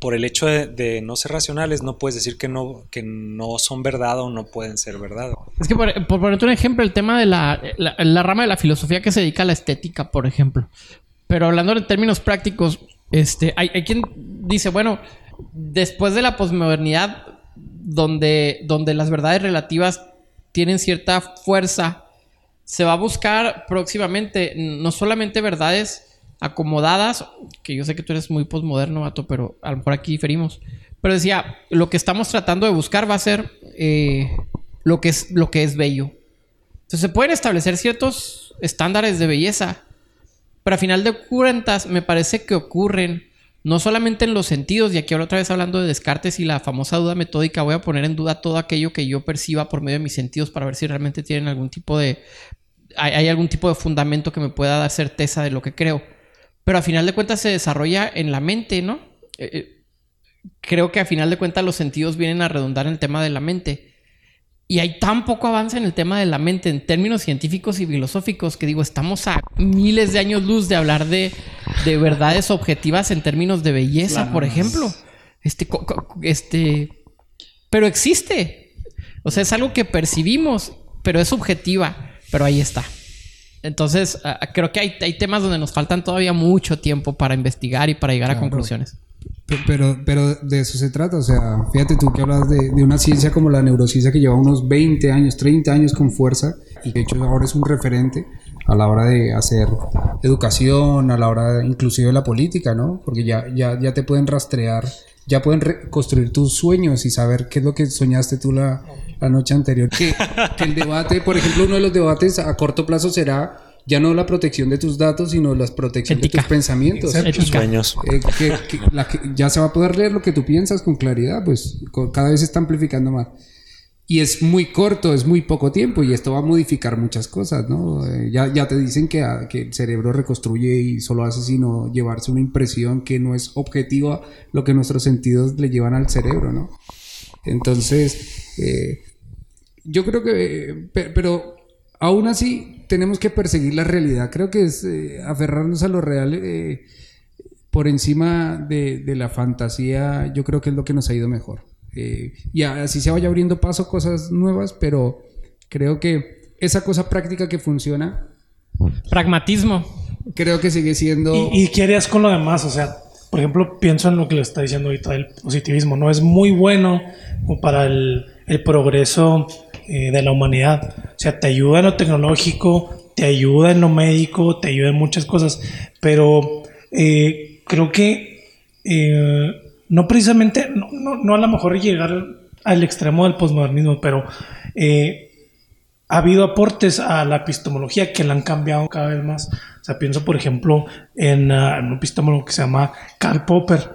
por el hecho de, no ser racionales. No puedes decir que no, que no son verdad o no pueden ser verdad. Es que, por, por ponerte un ejemplo, el tema de la, la, la rama de la filosofía que se dedica a la estética, por ejemplo. Pero hablando en términos prácticos, este, hay, hay quien dice, bueno, después de la posmodernidad, donde, donde las verdades relativas tienen cierta fuerza, se va a buscar próximamente no solamente verdades acomodadas, que yo sé que tú eres muy posmoderno, vato, pero a lo mejor aquí diferimos. Pero decía, lo que estamos tratando de buscar va a ser eh, lo, que es, lo que es bello. Entonces se pueden establecer ciertos estándares de belleza, pero a final de cuentas me parece que ocurren no solamente en los sentidos, y aquí ahora otra vez hablando de Descartes y la famosa duda metódica, voy a poner en duda todo aquello que yo perciba por medio de mis sentidos para ver si realmente tienen algún tipo de... hay, hay algún tipo de fundamento que me pueda dar certeza de lo que creo. Pero a final de cuentas se desarrolla en la mente, ¿no? Eh, eh, creo que a final de cuentas los sentidos vienen a redundar en el tema de la mente. Y hay tan poco avance en el tema de la mente en términos científicos y filosóficos que digo, estamos a miles de años luz de hablar de, de verdades objetivas en términos de belleza, por ejemplo. Este, este, pero existe. O sea, es algo que percibimos, pero es subjetiva, pero ahí está. Entonces, ah, creo que hay, hay temas donde nos faltan todavía mucho tiempo para investigar y para llegar a Claro. conclusiones. Pe- Pero, pero de eso se trata, o sea, fíjate tú que hablas de, de una ciencia como la neurociencia que lleva unos 20 años, 30 años con fuerza y de hecho ahora es un referente a la hora de hacer educación, a la hora inclusive de la política, ¿no? Porque ya, ya, ya te pueden rastrear, ya pueden reconstruir tus sueños y saber qué es lo que soñaste tú la, la noche anterior. Que, que el debate, por ejemplo, uno de los debates a corto plazo será ya no la protección de tus datos, sino la protección de tus pensamientos. Ética. Sueños. Eh, que, que la que ya se va a poder leer lo que tú piensas con claridad, pues co- cada vez se está amplificando más. Y es muy corto, es muy poco tiempo y esto va a modificar muchas cosas, ¿no? Eh, ya, ya te dicen que, ah, que el cerebro reconstruye y solo hace sino llevarse una impresión que no es objetiva lo que nuestros sentidos le llevan al cerebro, ¿no? Entonces, eh, yo creo que, eh, pe- pero aún así tenemos que perseguir la realidad. Creo que es eh, aferrarnos a lo real eh, por encima de, de la fantasía. Yo creo que es lo que nos ha ido mejor. Eh, y así se vaya abriendo paso a cosas nuevas, pero creo que esa cosa práctica que funciona, Pragmatismo. creo que sigue siendo... ¿Y, y qué harías con lo demás? O sea, por ejemplo, pienso en lo que le está diciendo ahorita el positivismo. No es muy bueno como para el, el progreso eh, de la humanidad. O sea, te ayuda en lo tecnológico, te ayuda en lo médico, te ayuda en muchas cosas. Pero eh, creo que eh, no precisamente, no, no, no a lo mejor llegar al extremo del posmodernismo, pero ha habido aportes a la epistemología que la han cambiado cada vez más. O sea, pienso, por ejemplo, en, uh, un epistemólogo que se llama Karl Popper,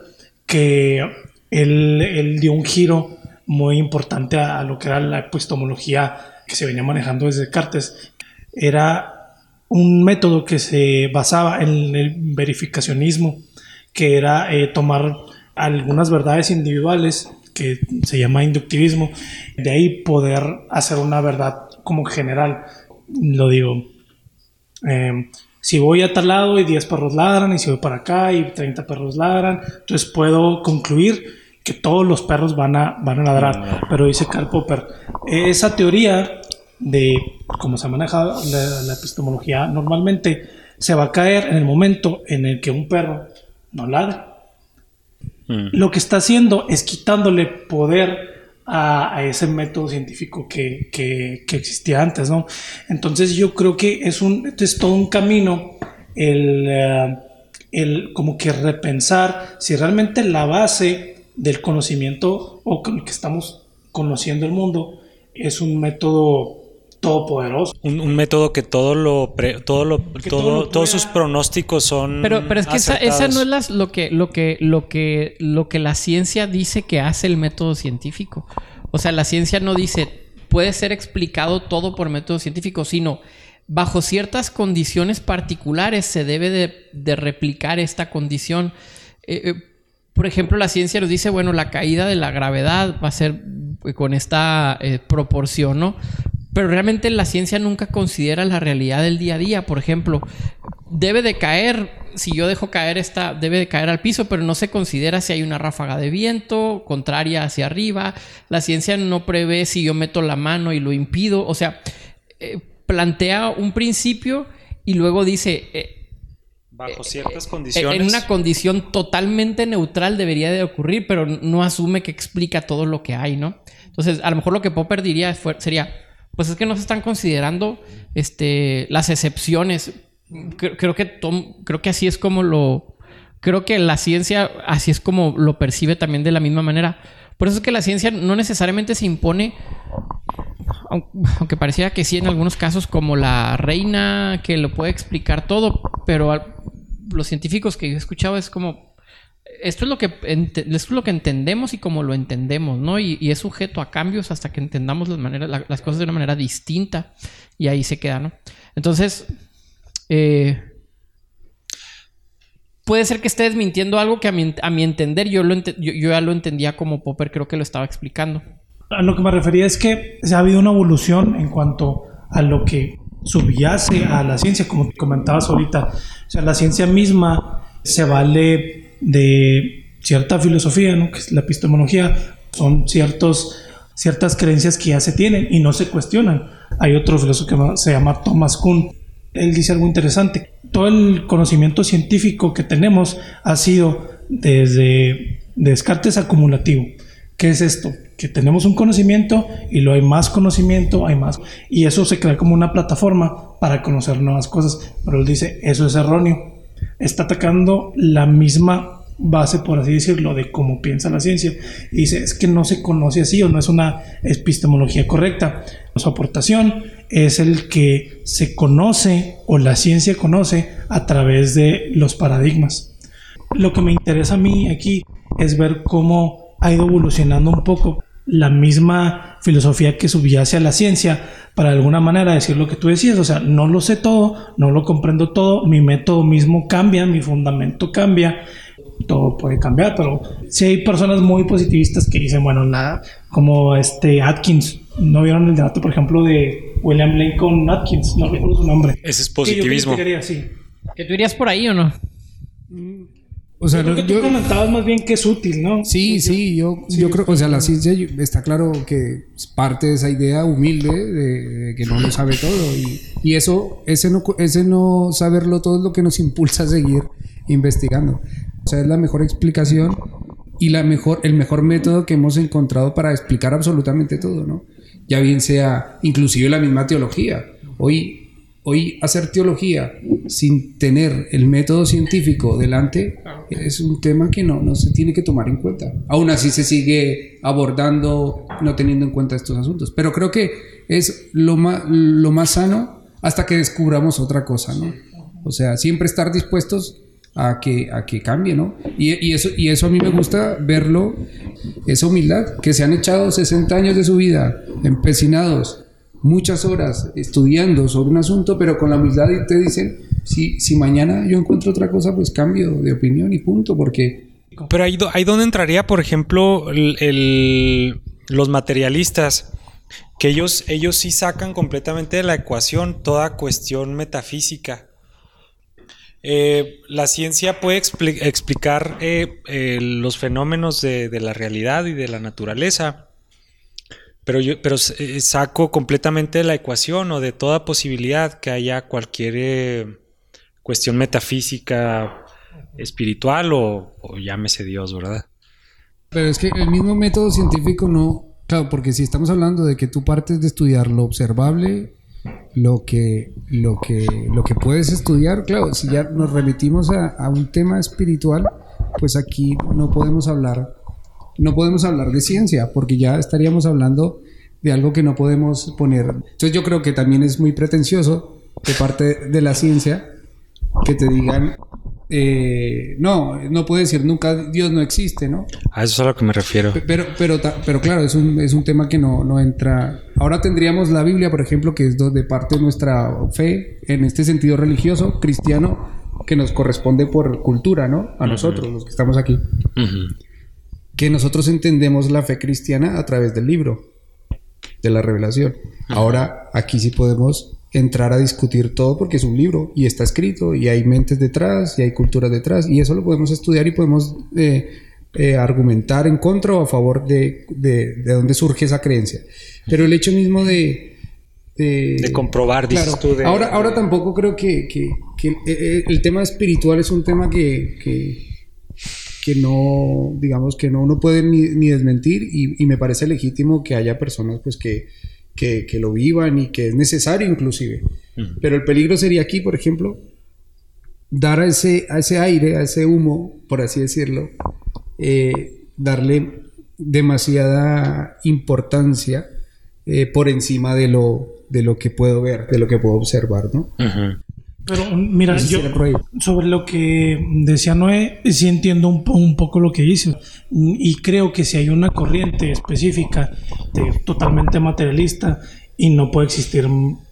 que él dio un giro muy importante a, lo que era la epistemología que se venía manejando desde Descartes. Era un método que se basaba en el verificacionismo, que era eh, tomar algunas verdades individuales que se llama inductivismo, de ahí poder hacer una verdad como general. Lo digo, eh, si voy a tal lado y 10 perros ladran, y si voy para acá y 30 perros ladran, entonces puedo concluir que todos los perros van a, van a ladrar. Pero dice Karl Popper, esa teoría de cómo se maneja la, la epistemología normalmente se va a caer en el momento en el que un perro no ladra. Mm. Lo que está haciendo es quitándole poder a, a ese método científico que, que, que, existía antes, ¿no? Entonces yo creo que es, un, es todo un camino el, uh, el como que repensar si realmente la base del conocimiento o con el que estamos conociendo el mundo es un método todopoderoso. Un, un método que todo lo, pre, todo lo, todo, todo lo todos sus pronósticos son. Pero, pero es que esa, esa, no es las, lo que, lo que, lo que, lo que la ciencia dice que hace el método científico. O sea, la ciencia no dice puede ser explicado todo por método científico, sino bajo ciertas condiciones particulares se debe de, de replicar esta condición. Eh, eh, por ejemplo, la ciencia nos dice, bueno, la caída de la gravedad va a ser con esta eh, proporción, ¿no? Pero realmente la ciencia nunca considera la realidad del día a día. Por ejemplo, debe de caer, si yo dejo caer esta, debe de caer al piso, pero no se considera si hay una ráfaga de viento contraria hacia arriba. La ciencia no prevé si yo meto la mano y lo impido. O sea, eh, plantea un principio y luego dice... Eh, Bajo ciertas condiciones. En una condición totalmente neutral debería de ocurrir, pero no asume que explica todo lo que hay, ¿no? Entonces, a lo mejor lo que Popper diría sería, pues es que no se están considerando este, las excepciones. Creo, creo que Tom, creo que así es como lo. Creo que la ciencia así es como lo percibe también de la misma manera. Por eso es que la ciencia no necesariamente se impone, aunque pareciera que sí en algunos casos, como la reina que lo puede explicar todo, pero los científicos que yo he escuchado es como, esto es lo que esto es lo que entendemos y como lo entendemos, ¿no? Y, es sujeto a cambios hasta que entendamos las maneras, la, las cosas de una manera distinta y ahí se queda, ¿no? Entonces, eh, puede ser que estés mintiendo algo que a mi, a mi entender yo, lo yo, yo, ya lo entendía como Popper creo que lo estaba explicando. A lo que me refería es que se ha habido una evolución en cuanto a lo que subyace a la ciencia, como comentabas ahorita. O sea, la ciencia misma se vale de cierta filosofía, ¿no? que es la epistemología, son ciertos, ciertas creencias que ya se tienen y no se cuestionan. Hay otro filósofo que se llama Thomas Kuhn. Él dice algo interesante. Todo el conocimiento científico que tenemos ha sido desde Descartes acumulativo. ¿Qué es esto? Que tenemos un conocimiento y luego hay más conocimiento, hay más. Y eso se crea como una plataforma para conocer nuevas cosas. Pero él dice, eso es erróneo está atacando la misma base, por así decirlo, de cómo piensa la ciencia. Y dice, es que no se conoce así o no es una epistemología correcta. Su aportación es el que se conoce o la ciencia conoce a través de los paradigmas. Lo que me interesa a mí aquí es ver cómo ha ido evolucionando un poco la misma filosofía que subyace a la ciencia para de alguna manera decir lo que tú decías, o sea, no lo sé todo, no lo comprendo todo, mi método mismo cambia, mi fundamento cambia, todo puede cambiar, pero si hay personas muy positivistas que dicen, bueno, nada, como este Atkins, ¿no vieron el debate, por ejemplo, de William Lincoln Atkins? No recuerdo su nombre. Ese es positivismo. Que, yo sí. ¿Que tú irías por ahí o no? O sea, creo que tú comentabas más bien que es útil, ¿no? Sí, sí, yo, sí, yo creo, o sea, la ciencia está claro que parte de esa idea humilde de, de que no lo sabe todo y, y, eso, ese no, ese no saberlo todo es lo que nos impulsa a seguir investigando. O sea, es la mejor explicación y la mejor, el mejor método que hemos encontrado para explicar absolutamente todo, ¿no? Ya bien sea inclusive la misma teología. Hoy hoy hacer teología sin tener el método científico delante es un tema que no, no se tiene que tomar en cuenta. Aún así se sigue abordando no teniendo en cuenta estos asuntos. Pero creo que es lo más, lo más sano hasta que descubramos otra cosa, ¿no? O sea, siempre estar dispuestos a que, a que cambie, ¿no? Y, eso, y eso a mí me gusta verlo, esa humildad, que se han echado 60 años de su vida empecinados, muchas horas estudiando sobre un asunto, pero con la humildad y te dicen, si, si mañana yo encuentro otra cosa, pues cambio de opinión y punto, porque... Pero ahí, ahí donde entraría, por ejemplo, los materialistas, que ellos, ellos sí sacan completamente de la ecuación toda cuestión metafísica. Eh, la ciencia puede expli explicar eh, eh, los fenómenos de, la realidad y de la naturaleza, pero yo pero saco completamente de la ecuación o de toda posibilidad que haya cualquier cuestión metafísica, espiritual o llámese Dios, ¿verdad? Pero es que el mismo método científico no, claro, porque si estamos hablando de que tú partes de estudiar lo observable, lo que, lo que, lo que puedes estudiar, claro, si ya nos remitimos a, a, un tema espiritual, pues aquí no podemos hablar, no podemos hablar de ciencia, porque ya estaríamos hablando de algo que no podemos poner. Entonces yo creo que también es muy pretencioso de parte de la ciencia que te digan eh, no, no puede decir nunca Dios no existe, ¿no? A eso es a lo que me refiero. Pero, pero, pero claro, es un, es un tema que no, no entra. Ahora tendríamos la Biblia, por ejemplo, que es de parte de nuestra fe, en este sentido religioso, cristiano, que nos corresponde por cultura, ¿no? A nosotros, uh -huh. los que estamos aquí. Uh -huh. Que nosotros entendemos la fe cristiana a través del libro, de la revelación. Uh -huh. Ahora, aquí sí podemos entrar a discutir todo porque es un libro y está escrito y hay mentes detrás y hay culturas detrás y eso lo podemos estudiar y podemos eh, eh, argumentar en contra o a favor de, de, de, dónde surge esa creencia. Pero el hecho mismo de... De, de comprobar, claro, tú, de, ahora, ahora tampoco creo que, que, que el, el, tema espiritual es un tema que, que, que no, digamos, que no uno puede ni, ni desmentir y, y me parece legítimo que haya personas pues que que, que, lo vivan y que es necesario inclusive. Uh -huh. Pero el peligro sería aquí, por ejemplo, dar a ese, a ese aire, a ese humo, por así decirlo, eh, darle demasiada importancia eh, por encima de lo, de lo que puedo ver, de lo que puedo observar, ¿no? Uh -huh. Pero mira, yo sobre lo que decía Noé, sí entiendo un, un, poco lo que dice y creo que si hay una corriente específica de, totalmente materialista y no puede existir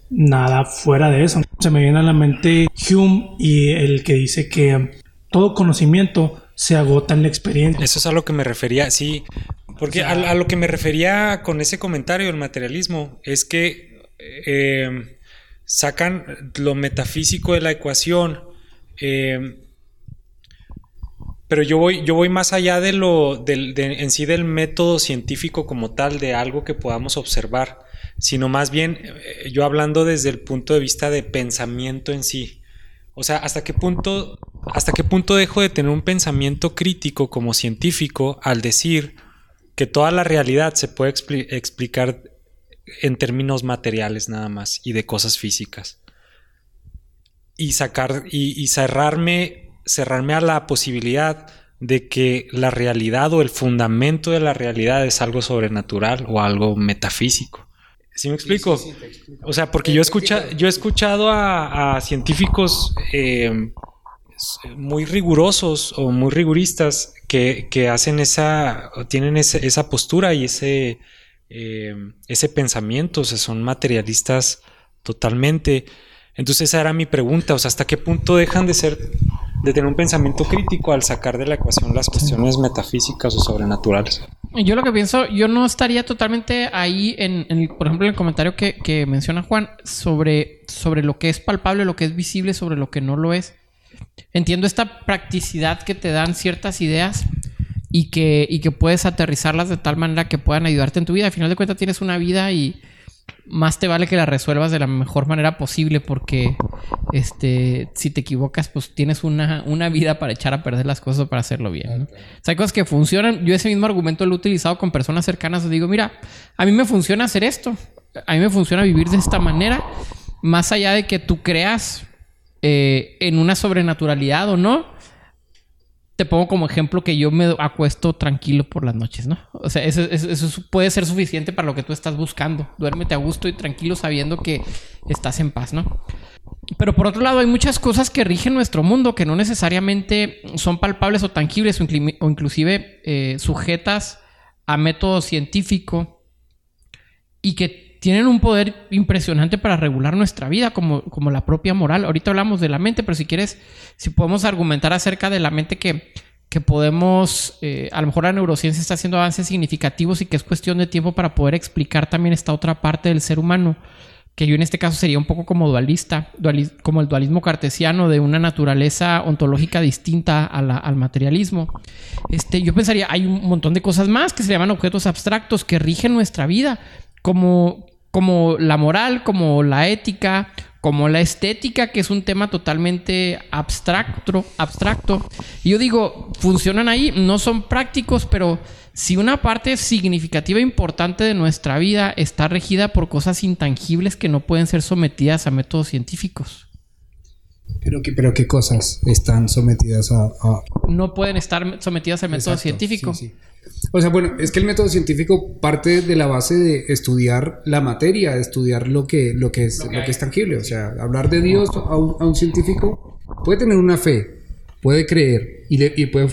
nada fuera de eso. Se me viene a la mente Hume y el que dice que todo conocimiento se agota en la experiencia. Eso es a lo que me refería, sí, porque a, a lo que me refería con ese comentario del materialismo es que... Eh, sacan lo metafísico de la ecuación. Eh, pero yo voy, yo voy más allá de lo de, en sí del método científico como tal, de algo que podamos observar, sino más bien eh, yo hablando desde el punto de vista de pensamiento en sí. O sea, hasta qué punto, hasta qué punto dejo de tener un pensamiento crítico como científico al decir que toda la realidad se puede expli explicar en términos materiales nada más y de cosas físicas. Y sacar y, y, cerrarme, cerrarme a la posibilidad de que la realidad o el fundamento de la realidad es algo sobrenatural o algo metafísico. ¿Sí me explico? Sí, sí, sí, o sea, porque yo, escucha, yo he escuchado a, a científicos eh, muy rigurosos o muy riguristas que, que hacen esa, tienen ese, esa postura y ese, eh, ese pensamiento, o sea, son materialistas totalmente. Entonces esa era mi pregunta, o sea, ¿hasta qué punto dejan de ser, de tener un pensamiento crítico al sacar de la ecuación las cuestiones metafísicas o sobrenaturales? Yo lo que pienso, yo no estaría totalmente ahí en, en por ejemplo, en el comentario que, que, menciona Juan sobre, sobre lo que es palpable, lo que es visible, sobre lo que no lo es. Entiendo esta practicidad que te dan ciertas ideas, y que, y que puedes aterrizarlas de tal manera que puedan ayudarte en tu vida. Al final de cuentas tienes una vida y más te vale que la resuelvas de la mejor manera posible porque este, si te equivocas pues tienes una, una vida para echar a perder las cosas para hacerlo bien. ¿no? O sea, hay cosas que funcionan. Yo ese mismo argumento lo he utilizado con personas cercanas. Digo, mira, a mí me funciona hacer esto. A mí me funciona vivir de esta manera. más allá de que tú creas eh, en una sobrenaturalidad o no, te pongo como ejemplo que yo me acuesto tranquilo por las noches, ¿no? O sea, eso, puede ser suficiente para lo que tú estás buscando. Duérmete a gusto y tranquilo sabiendo que estás en paz, ¿no? Pero por otro lado, hay muchas cosas que rigen nuestro mundo que no necesariamente son palpables o tangibles o, inclusive eh, sujetas a método científico y que tienen un poder impresionante para regular nuestra vida, como, como la propia moral. Ahorita hablamos de la mente, pero si quieres, si podemos argumentar acerca de la mente que, que podemos, eh, a lo mejor la neurociencia está haciendo avances significativos y que es cuestión de tiempo para poder explicar también esta otra parte del ser humano que yo en este caso sería un poco como dualista, como el dualismo cartesiano de una naturaleza ontológica distinta al materialismo. Este, yo pensaría, hay un montón de cosas más que se llaman objetos abstractos que rigen nuestra vida, como, como la moral, como la ética, como la estética, que es un tema totalmente abstracto, abstracto. Yo digo, funcionan ahí, no son prácticos, pero si una parte significativa e importante de nuestra vida está regida por cosas intangibles que no pueden ser sometidas a métodos científicos. Pero qué, pero qué cosas están sometidas a, No pueden estar sometidas al método científico. O sea, bueno, es que el método científico parte de la base de estudiar la materia, de estudiar lo que, lo que, es, lo que es tangible. O sea, hablar de Dios a un, científico puede tener una fe, puede creer y, y puede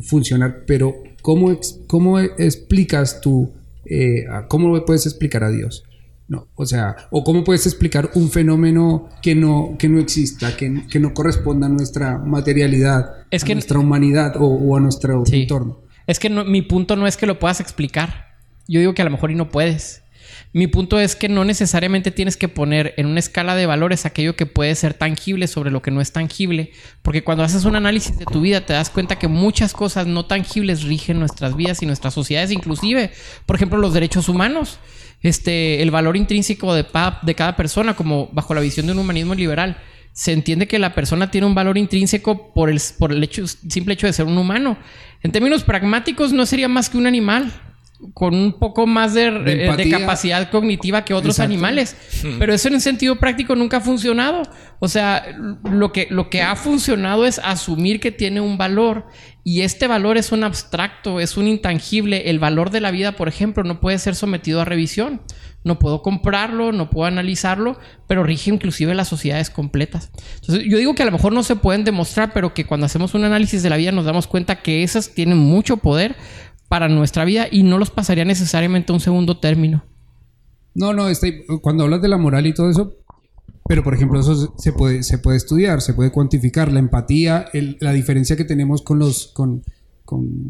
funcionar, pero ¿Cómo, cómo explicas tú, eh, cómo puedes explicar a Dios? No, o sea, o cómo puedes explicar un fenómeno que no, que no exista, que, que no corresponda a nuestra materialidad, a nuestra humanidad o, a nuestro entorno. Es que mi punto no es que lo puedas explicar. Yo digo que a lo mejor y no puedes. Mi punto es que no necesariamente tienes que poner en una escala de valores aquello que puede ser tangible sobre lo que no es tangible, porque cuando haces un análisis de tu vida te das cuenta que muchas cosas no tangibles rigen nuestras vidas y nuestras sociedades, inclusive, por ejemplo, los derechos humanos, este, el valor intrínseco de, de cada persona, como bajo la visión de un humanismo liberal se entiende que la persona tiene un valor intrínseco por el, por el hecho, simple hecho de ser un humano. En términos pragmáticos, no sería más que un animal con un poco más de, eh, capacidad cognitiva que otros animales. Pero eso en un sentido práctico nunca ha funcionado. O sea, lo que, lo que ha funcionado es asumir que tiene un valor y este valor es un abstracto, es un intangible. El valor de la vida, por ejemplo, no puede ser sometido a revisión. No puedo comprarlo, no puedo analizarlo, pero rige inclusive las sociedades completas. Entonces, yo digo que a lo mejor no se pueden demostrar, pero que cuando hacemos un análisis de la vida nos damos cuenta que esas tienen mucho poder para nuestra vida y no los pasaría necesariamente a un segundo término. No, no, este, cuando hablas de la moral y todo eso, pero por ejemplo eso se puede, se puede estudiar, se puede cuantificar, la empatía, la diferencia que tenemos con los, con,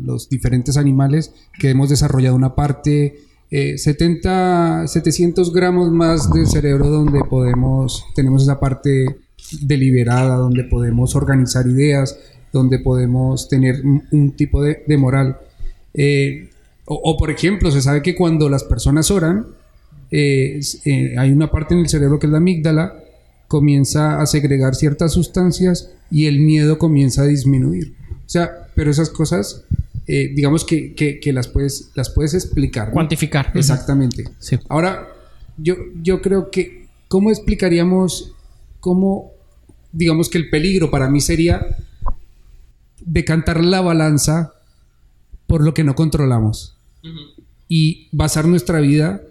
los diferentes animales, que hemos desarrollado una parte, 70, eh, 700 gramos más del cerebro donde podemos, tenemos esa parte deliberada, donde podemos organizar ideas, donde podemos tener un, tipo de, de moral. Eh, o, por ejemplo, se sabe que cuando las personas oran, eh, eh, hay una parte en el cerebro que es la amígdala, comienza a segregar ciertas sustancias y el miedo comienza a disminuir. O sea, pero esas cosas, digamos que, que, las, puedes, las puedes explicar. Cuantificar. Exactamente. Sí. Ahora, yo, yo creo que, ¿cómo explicaríamos cómo, digamos que el peligro para mí sería decantar la balanza por lo que no controlamos y basar nuestra vida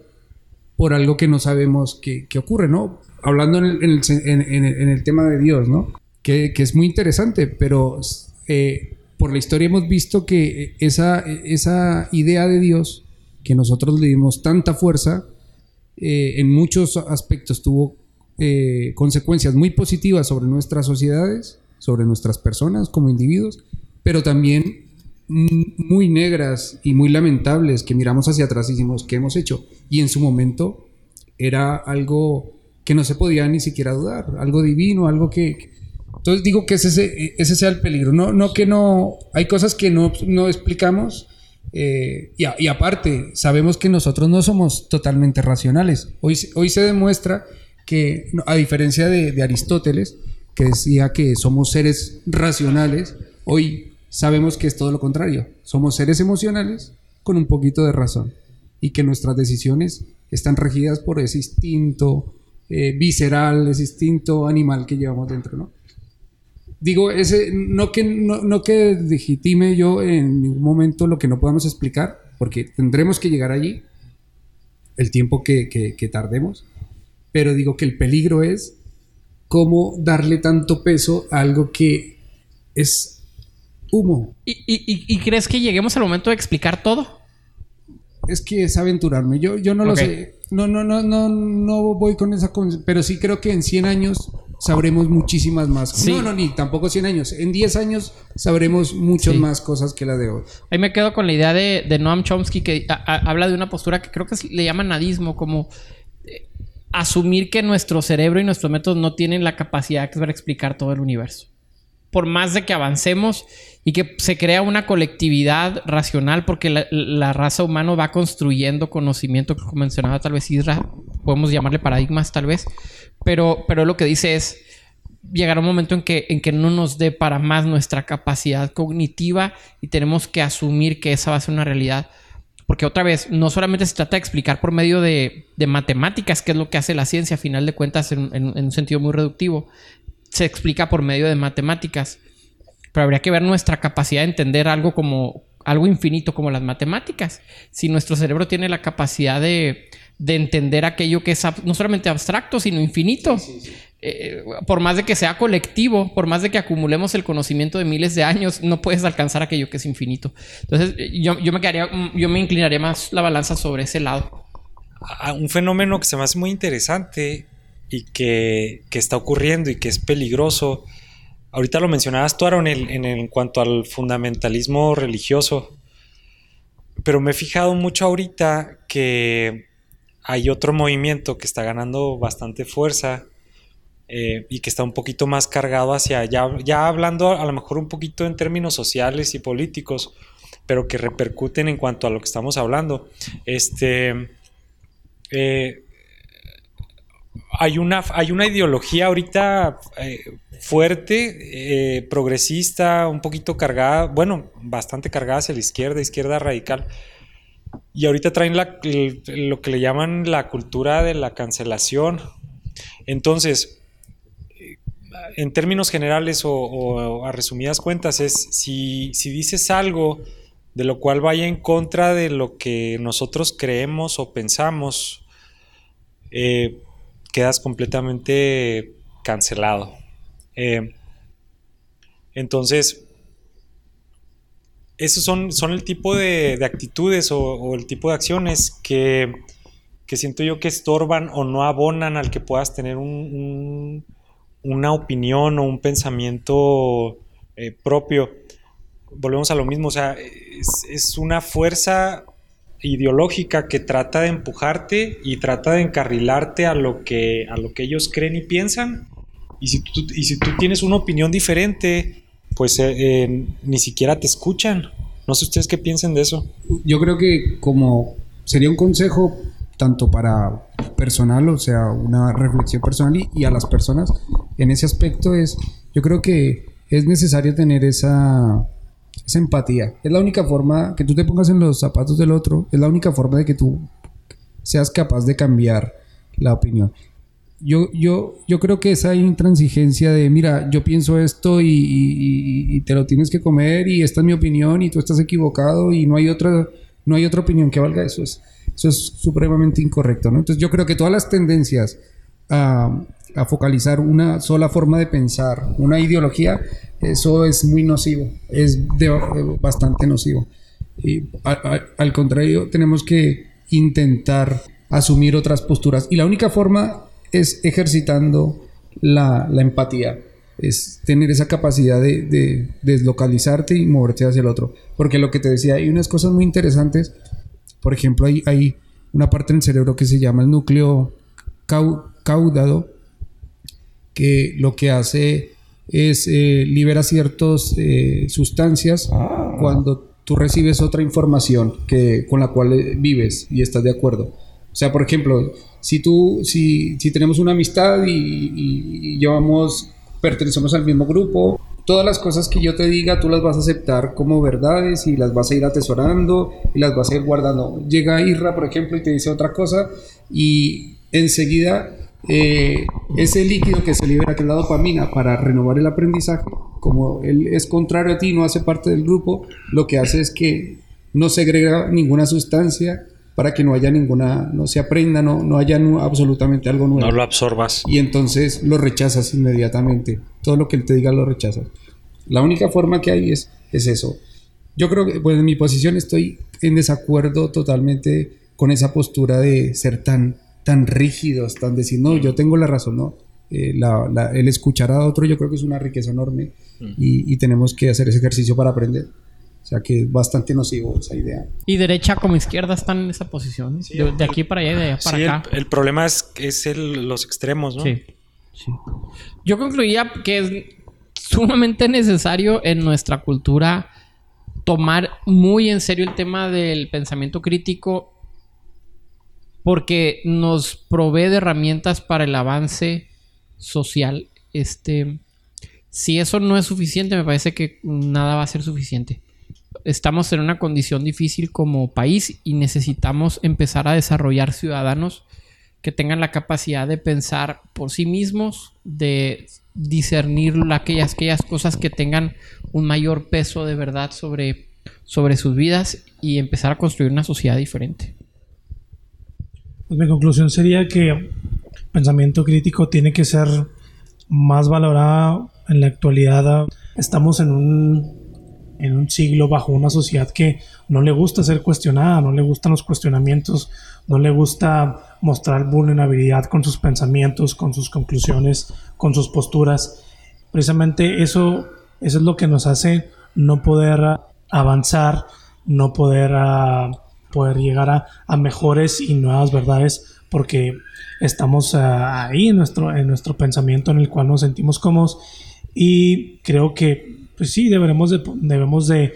por algo que no sabemos que, ocurre, ¿no? Hablando en el, tema de Dios, ¿no? Que, es muy interesante, pero eh, por la historia hemos visto que esa, esa idea de Dios, que nosotros le dimos tanta fuerza, eh, en muchos aspectos tuvo eh, consecuencias muy positivas sobre nuestras sociedades, sobre nuestras personas como individuos, pero también muy negras y muy lamentables que miramos hacia atrás y decimos, ¿qué hemos hecho? Y en su momento era algo que no se podía ni siquiera dudar, algo divino, algo que... Entonces digo que ese, ese sea el peligro, no, no que no... Hay cosas que no, no explicamos eh, y, aparte, sabemos que nosotros no somos totalmente racionales. Hoy, hoy se demuestra que, a diferencia de, de Aristóteles, que decía que somos seres racionales, hoy sabemos que es todo lo contrario. Somos seres emocionales con un poquito de razón y que nuestras decisiones están regidas por ese instinto, eh, visceral, ese instinto animal que llevamos dentro, ¿no? Digo, ese, no que, no, que legitime yo en ningún momento lo que no podamos explicar, porque tendremos que llegar allí el tiempo que, que tardemos, pero digo que el peligro es cómo darle tanto peso a algo que es humo. ¿Y, crees que lleguemos al momento de explicar todo? Es que es aventurarme. Yo, yo no lo sé. No, no, no, no, no voy con esa. pero sí creo que en 100 años sabremos muchísimas más. No, no, ni tampoco 100 años. En 10 años sabremos muchas más cosas que la de hoy. Ahí me quedo con la idea de, Noam Chomsky que habla de una postura que creo que le llama nadismo, como eh, asumir que nuestro cerebro y nuestros métodos no tienen la capacidad para explicar todo el universo por más de que avancemos y que se crea una colectividad racional, porque la, raza humana va construyendo conocimiento, como mencionaba tal vez Isra, podemos llamarle paradigmas tal vez, pero, pero lo que dice es, llegará un momento en que, en que no nos dé para más nuestra capacidad cognitiva y tenemos que asumir que esa va a ser una realidad. Porque otra vez, no solamente se trata de explicar por medio de, matemáticas, que es lo que hace la ciencia, a final de cuentas, en, un sentido muy reductivo, se explica por medio de matemáticas. Pero habría que ver nuestra capacidad de entender algo como algo infinito como las matemáticas. Si nuestro cerebro tiene la capacidad de, entender aquello que es no solamente abstracto, sino infinito. Eh, por más de que sea colectivo, por más de que acumulemos el conocimiento de miles de años, no puedes alcanzar aquello que es infinito. Entonces, yo, yo me quedaría, yo me inclinaría más la balanza sobre ese lado. Un fenómeno que se me hace muy interesante y que, está ocurriendo y que es peligroso. Ahorita lo mencionabas tú, Aaron, en, en, cuanto al fundamentalismo religioso, pero me he fijado mucho ahorita que hay otro movimiento que está ganando bastante fuerza eh, y que está un poquito más cargado hacia allá, ya hablando a lo mejor un poquito en términos sociales y políticos, pero que repercuten en cuanto a lo que estamos hablando. Este, eh, hay una, hay una ideología ahorita eh, fuerte, eh, progresista, un poquito cargada, bueno, bastante cargada hacia la izquierda, izquierda radical. Y ahorita traen lo que le llaman la cultura de la cancelación. Entonces, eh, en términos generales o, a resumidas cuentas, es si, si dices algo de lo cual vaya en contra de lo que nosotros creemos o pensamos, eh, quedas completamente cancelado. Eh, entonces, esos son, son el tipo de, actitudes o, el tipo de acciones que, siento yo que estorban o no abonan al que puedas tener una opinión o un pensamiento eh, propio. Volvemos a lo mismo, o sea, es una fuerza ideológica que trata de empujarte y trata de encarrilarte a lo que, a lo que ellos creen y piensan. Y si tú, y si tú tienes una opinión diferente, pues eh, eh, ni siquiera te escuchan. No sé ustedes qué piensen de eso. Yo creo que como sería un consejo tanto para personal, o sea, una reflexión personal y, y a las personas en ese aspecto es, yo creo que es necesario tener esa es empatía. Es la única forma que tú te pongas en los zapatos del otro. Es la única forma de que tú seas capaz de cambiar la opinión. Yo, yo, yo creo que esa intransigencia de, mira, yo pienso esto y, te lo tienes que comer y esta es mi opinión y tú estás equivocado y no hay otra, no hay otra opinión que valga eso. Es, eso es supremamente incorrecto. ¿no? Entonces yo creo que todas las tendencias a, a focalizar una sola forma de pensar, una ideología, eso es muy nocivo, es bastante nocivo. Y al contrario, tenemos que intentar asumir otras posturas. Y la única forma es ejercitando la, empatía, es tener esa capacidad de, deslocalizarte y moverte hacia el otro. Porque lo que te decía, hay unas cosas muy interesantes. Por ejemplo, hay, hay una parte del cerebro que se llama el núcleo caudado, que lo que hace es eh, libera ciertas eh, sustancias ah. cuando tú recibes otra información que, con la cual eh, vives y estás de acuerdo. O sea, por ejemplo, si tú, si, si tenemos una amistad y, y, llevamos, pertenecemos al mismo grupo, todas las cosas que yo te diga tú las vas a aceptar como verdades y las vas a ir atesorando y las vas a ir guardando. Llega Irra, por ejemplo, y te dice otra cosa y enseguida eh, ese líquido que se libera, que es la dopamina, para renovar el aprendizaje, como él es contrario a ti, no hace parte del grupo, lo que hace es que no segrega ninguna sustancia para que no haya ninguna, no se aprenda, no, no haya absolutamente algo nuevo. No lo absorbas. Y entonces lo rechazas inmediatamente. Todo lo que él te diga lo rechazas. La única forma que hay es, es eso. Yo creo que, pues en mi posición estoy en desacuerdo totalmente con esa postura de ser tan, tan rígidos, tan decir, no, yo tengo la razón, ¿no? Eh, el escuchar a otro yo creo que es una riqueza enorme y, y tenemos que hacer ese ejercicio para aprender. O sea que es bastante nocivo esa idea. Y derecha como izquierda están en esa posición. de, aquí para allá y de allá para acá. El, el, problema es, es el, los extremos, ¿no? Sí. sí. Yo concluía que es sumamente necesario en nuestra cultura tomar muy en serio el tema del pensamiento crítico porque nos provee de herramientas para el avance social. Este, si eso no es suficiente, me parece que nada va a ser suficiente estamos en una condición difícil como país y necesitamos empezar a desarrollar ciudadanos que tengan la capacidad de pensar por sí mismos, de discernir aquellas, aquellas cosas que tengan un mayor peso de verdad sobre, sobre sus vidas y empezar a construir una sociedad diferente. Pues mi conclusión sería que pensamiento crítico tiene que ser más valorado en la actualidad. Estamos en un en un siglo bajo una sociedad que no le gusta ser cuestionada, no le gustan los cuestionamientos, no le gusta mostrar vulnerabilidad con sus pensamientos, con sus conclusiones, con sus posturas. Precisamente eso, es lo que nos hace no poder avanzar, no poder, ah, poder llegar a, a, mejores y nuevas verdades, porque estamos ah, ahí en nuestro, en nuestro pensamiento en el cual nos sentimos cómodos y creo que pues sí, debemos de, debemos de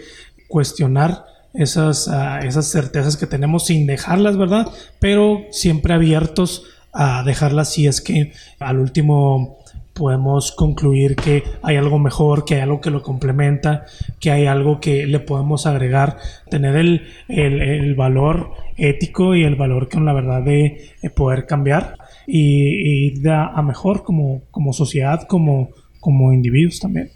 cuestionar esas, ah, esas certezas que tenemos sin dejarlas, ¿verdad? Pero siempre abiertos a dejarlas si es que al último podemos concluir que hay algo mejor, que hay algo que lo complementa, que hay algo que le podemos agregar, tener el, el, valor ético y el valor con la verdad de, poder cambiar y, ir a, mejor como, como sociedad, como, como individuos también.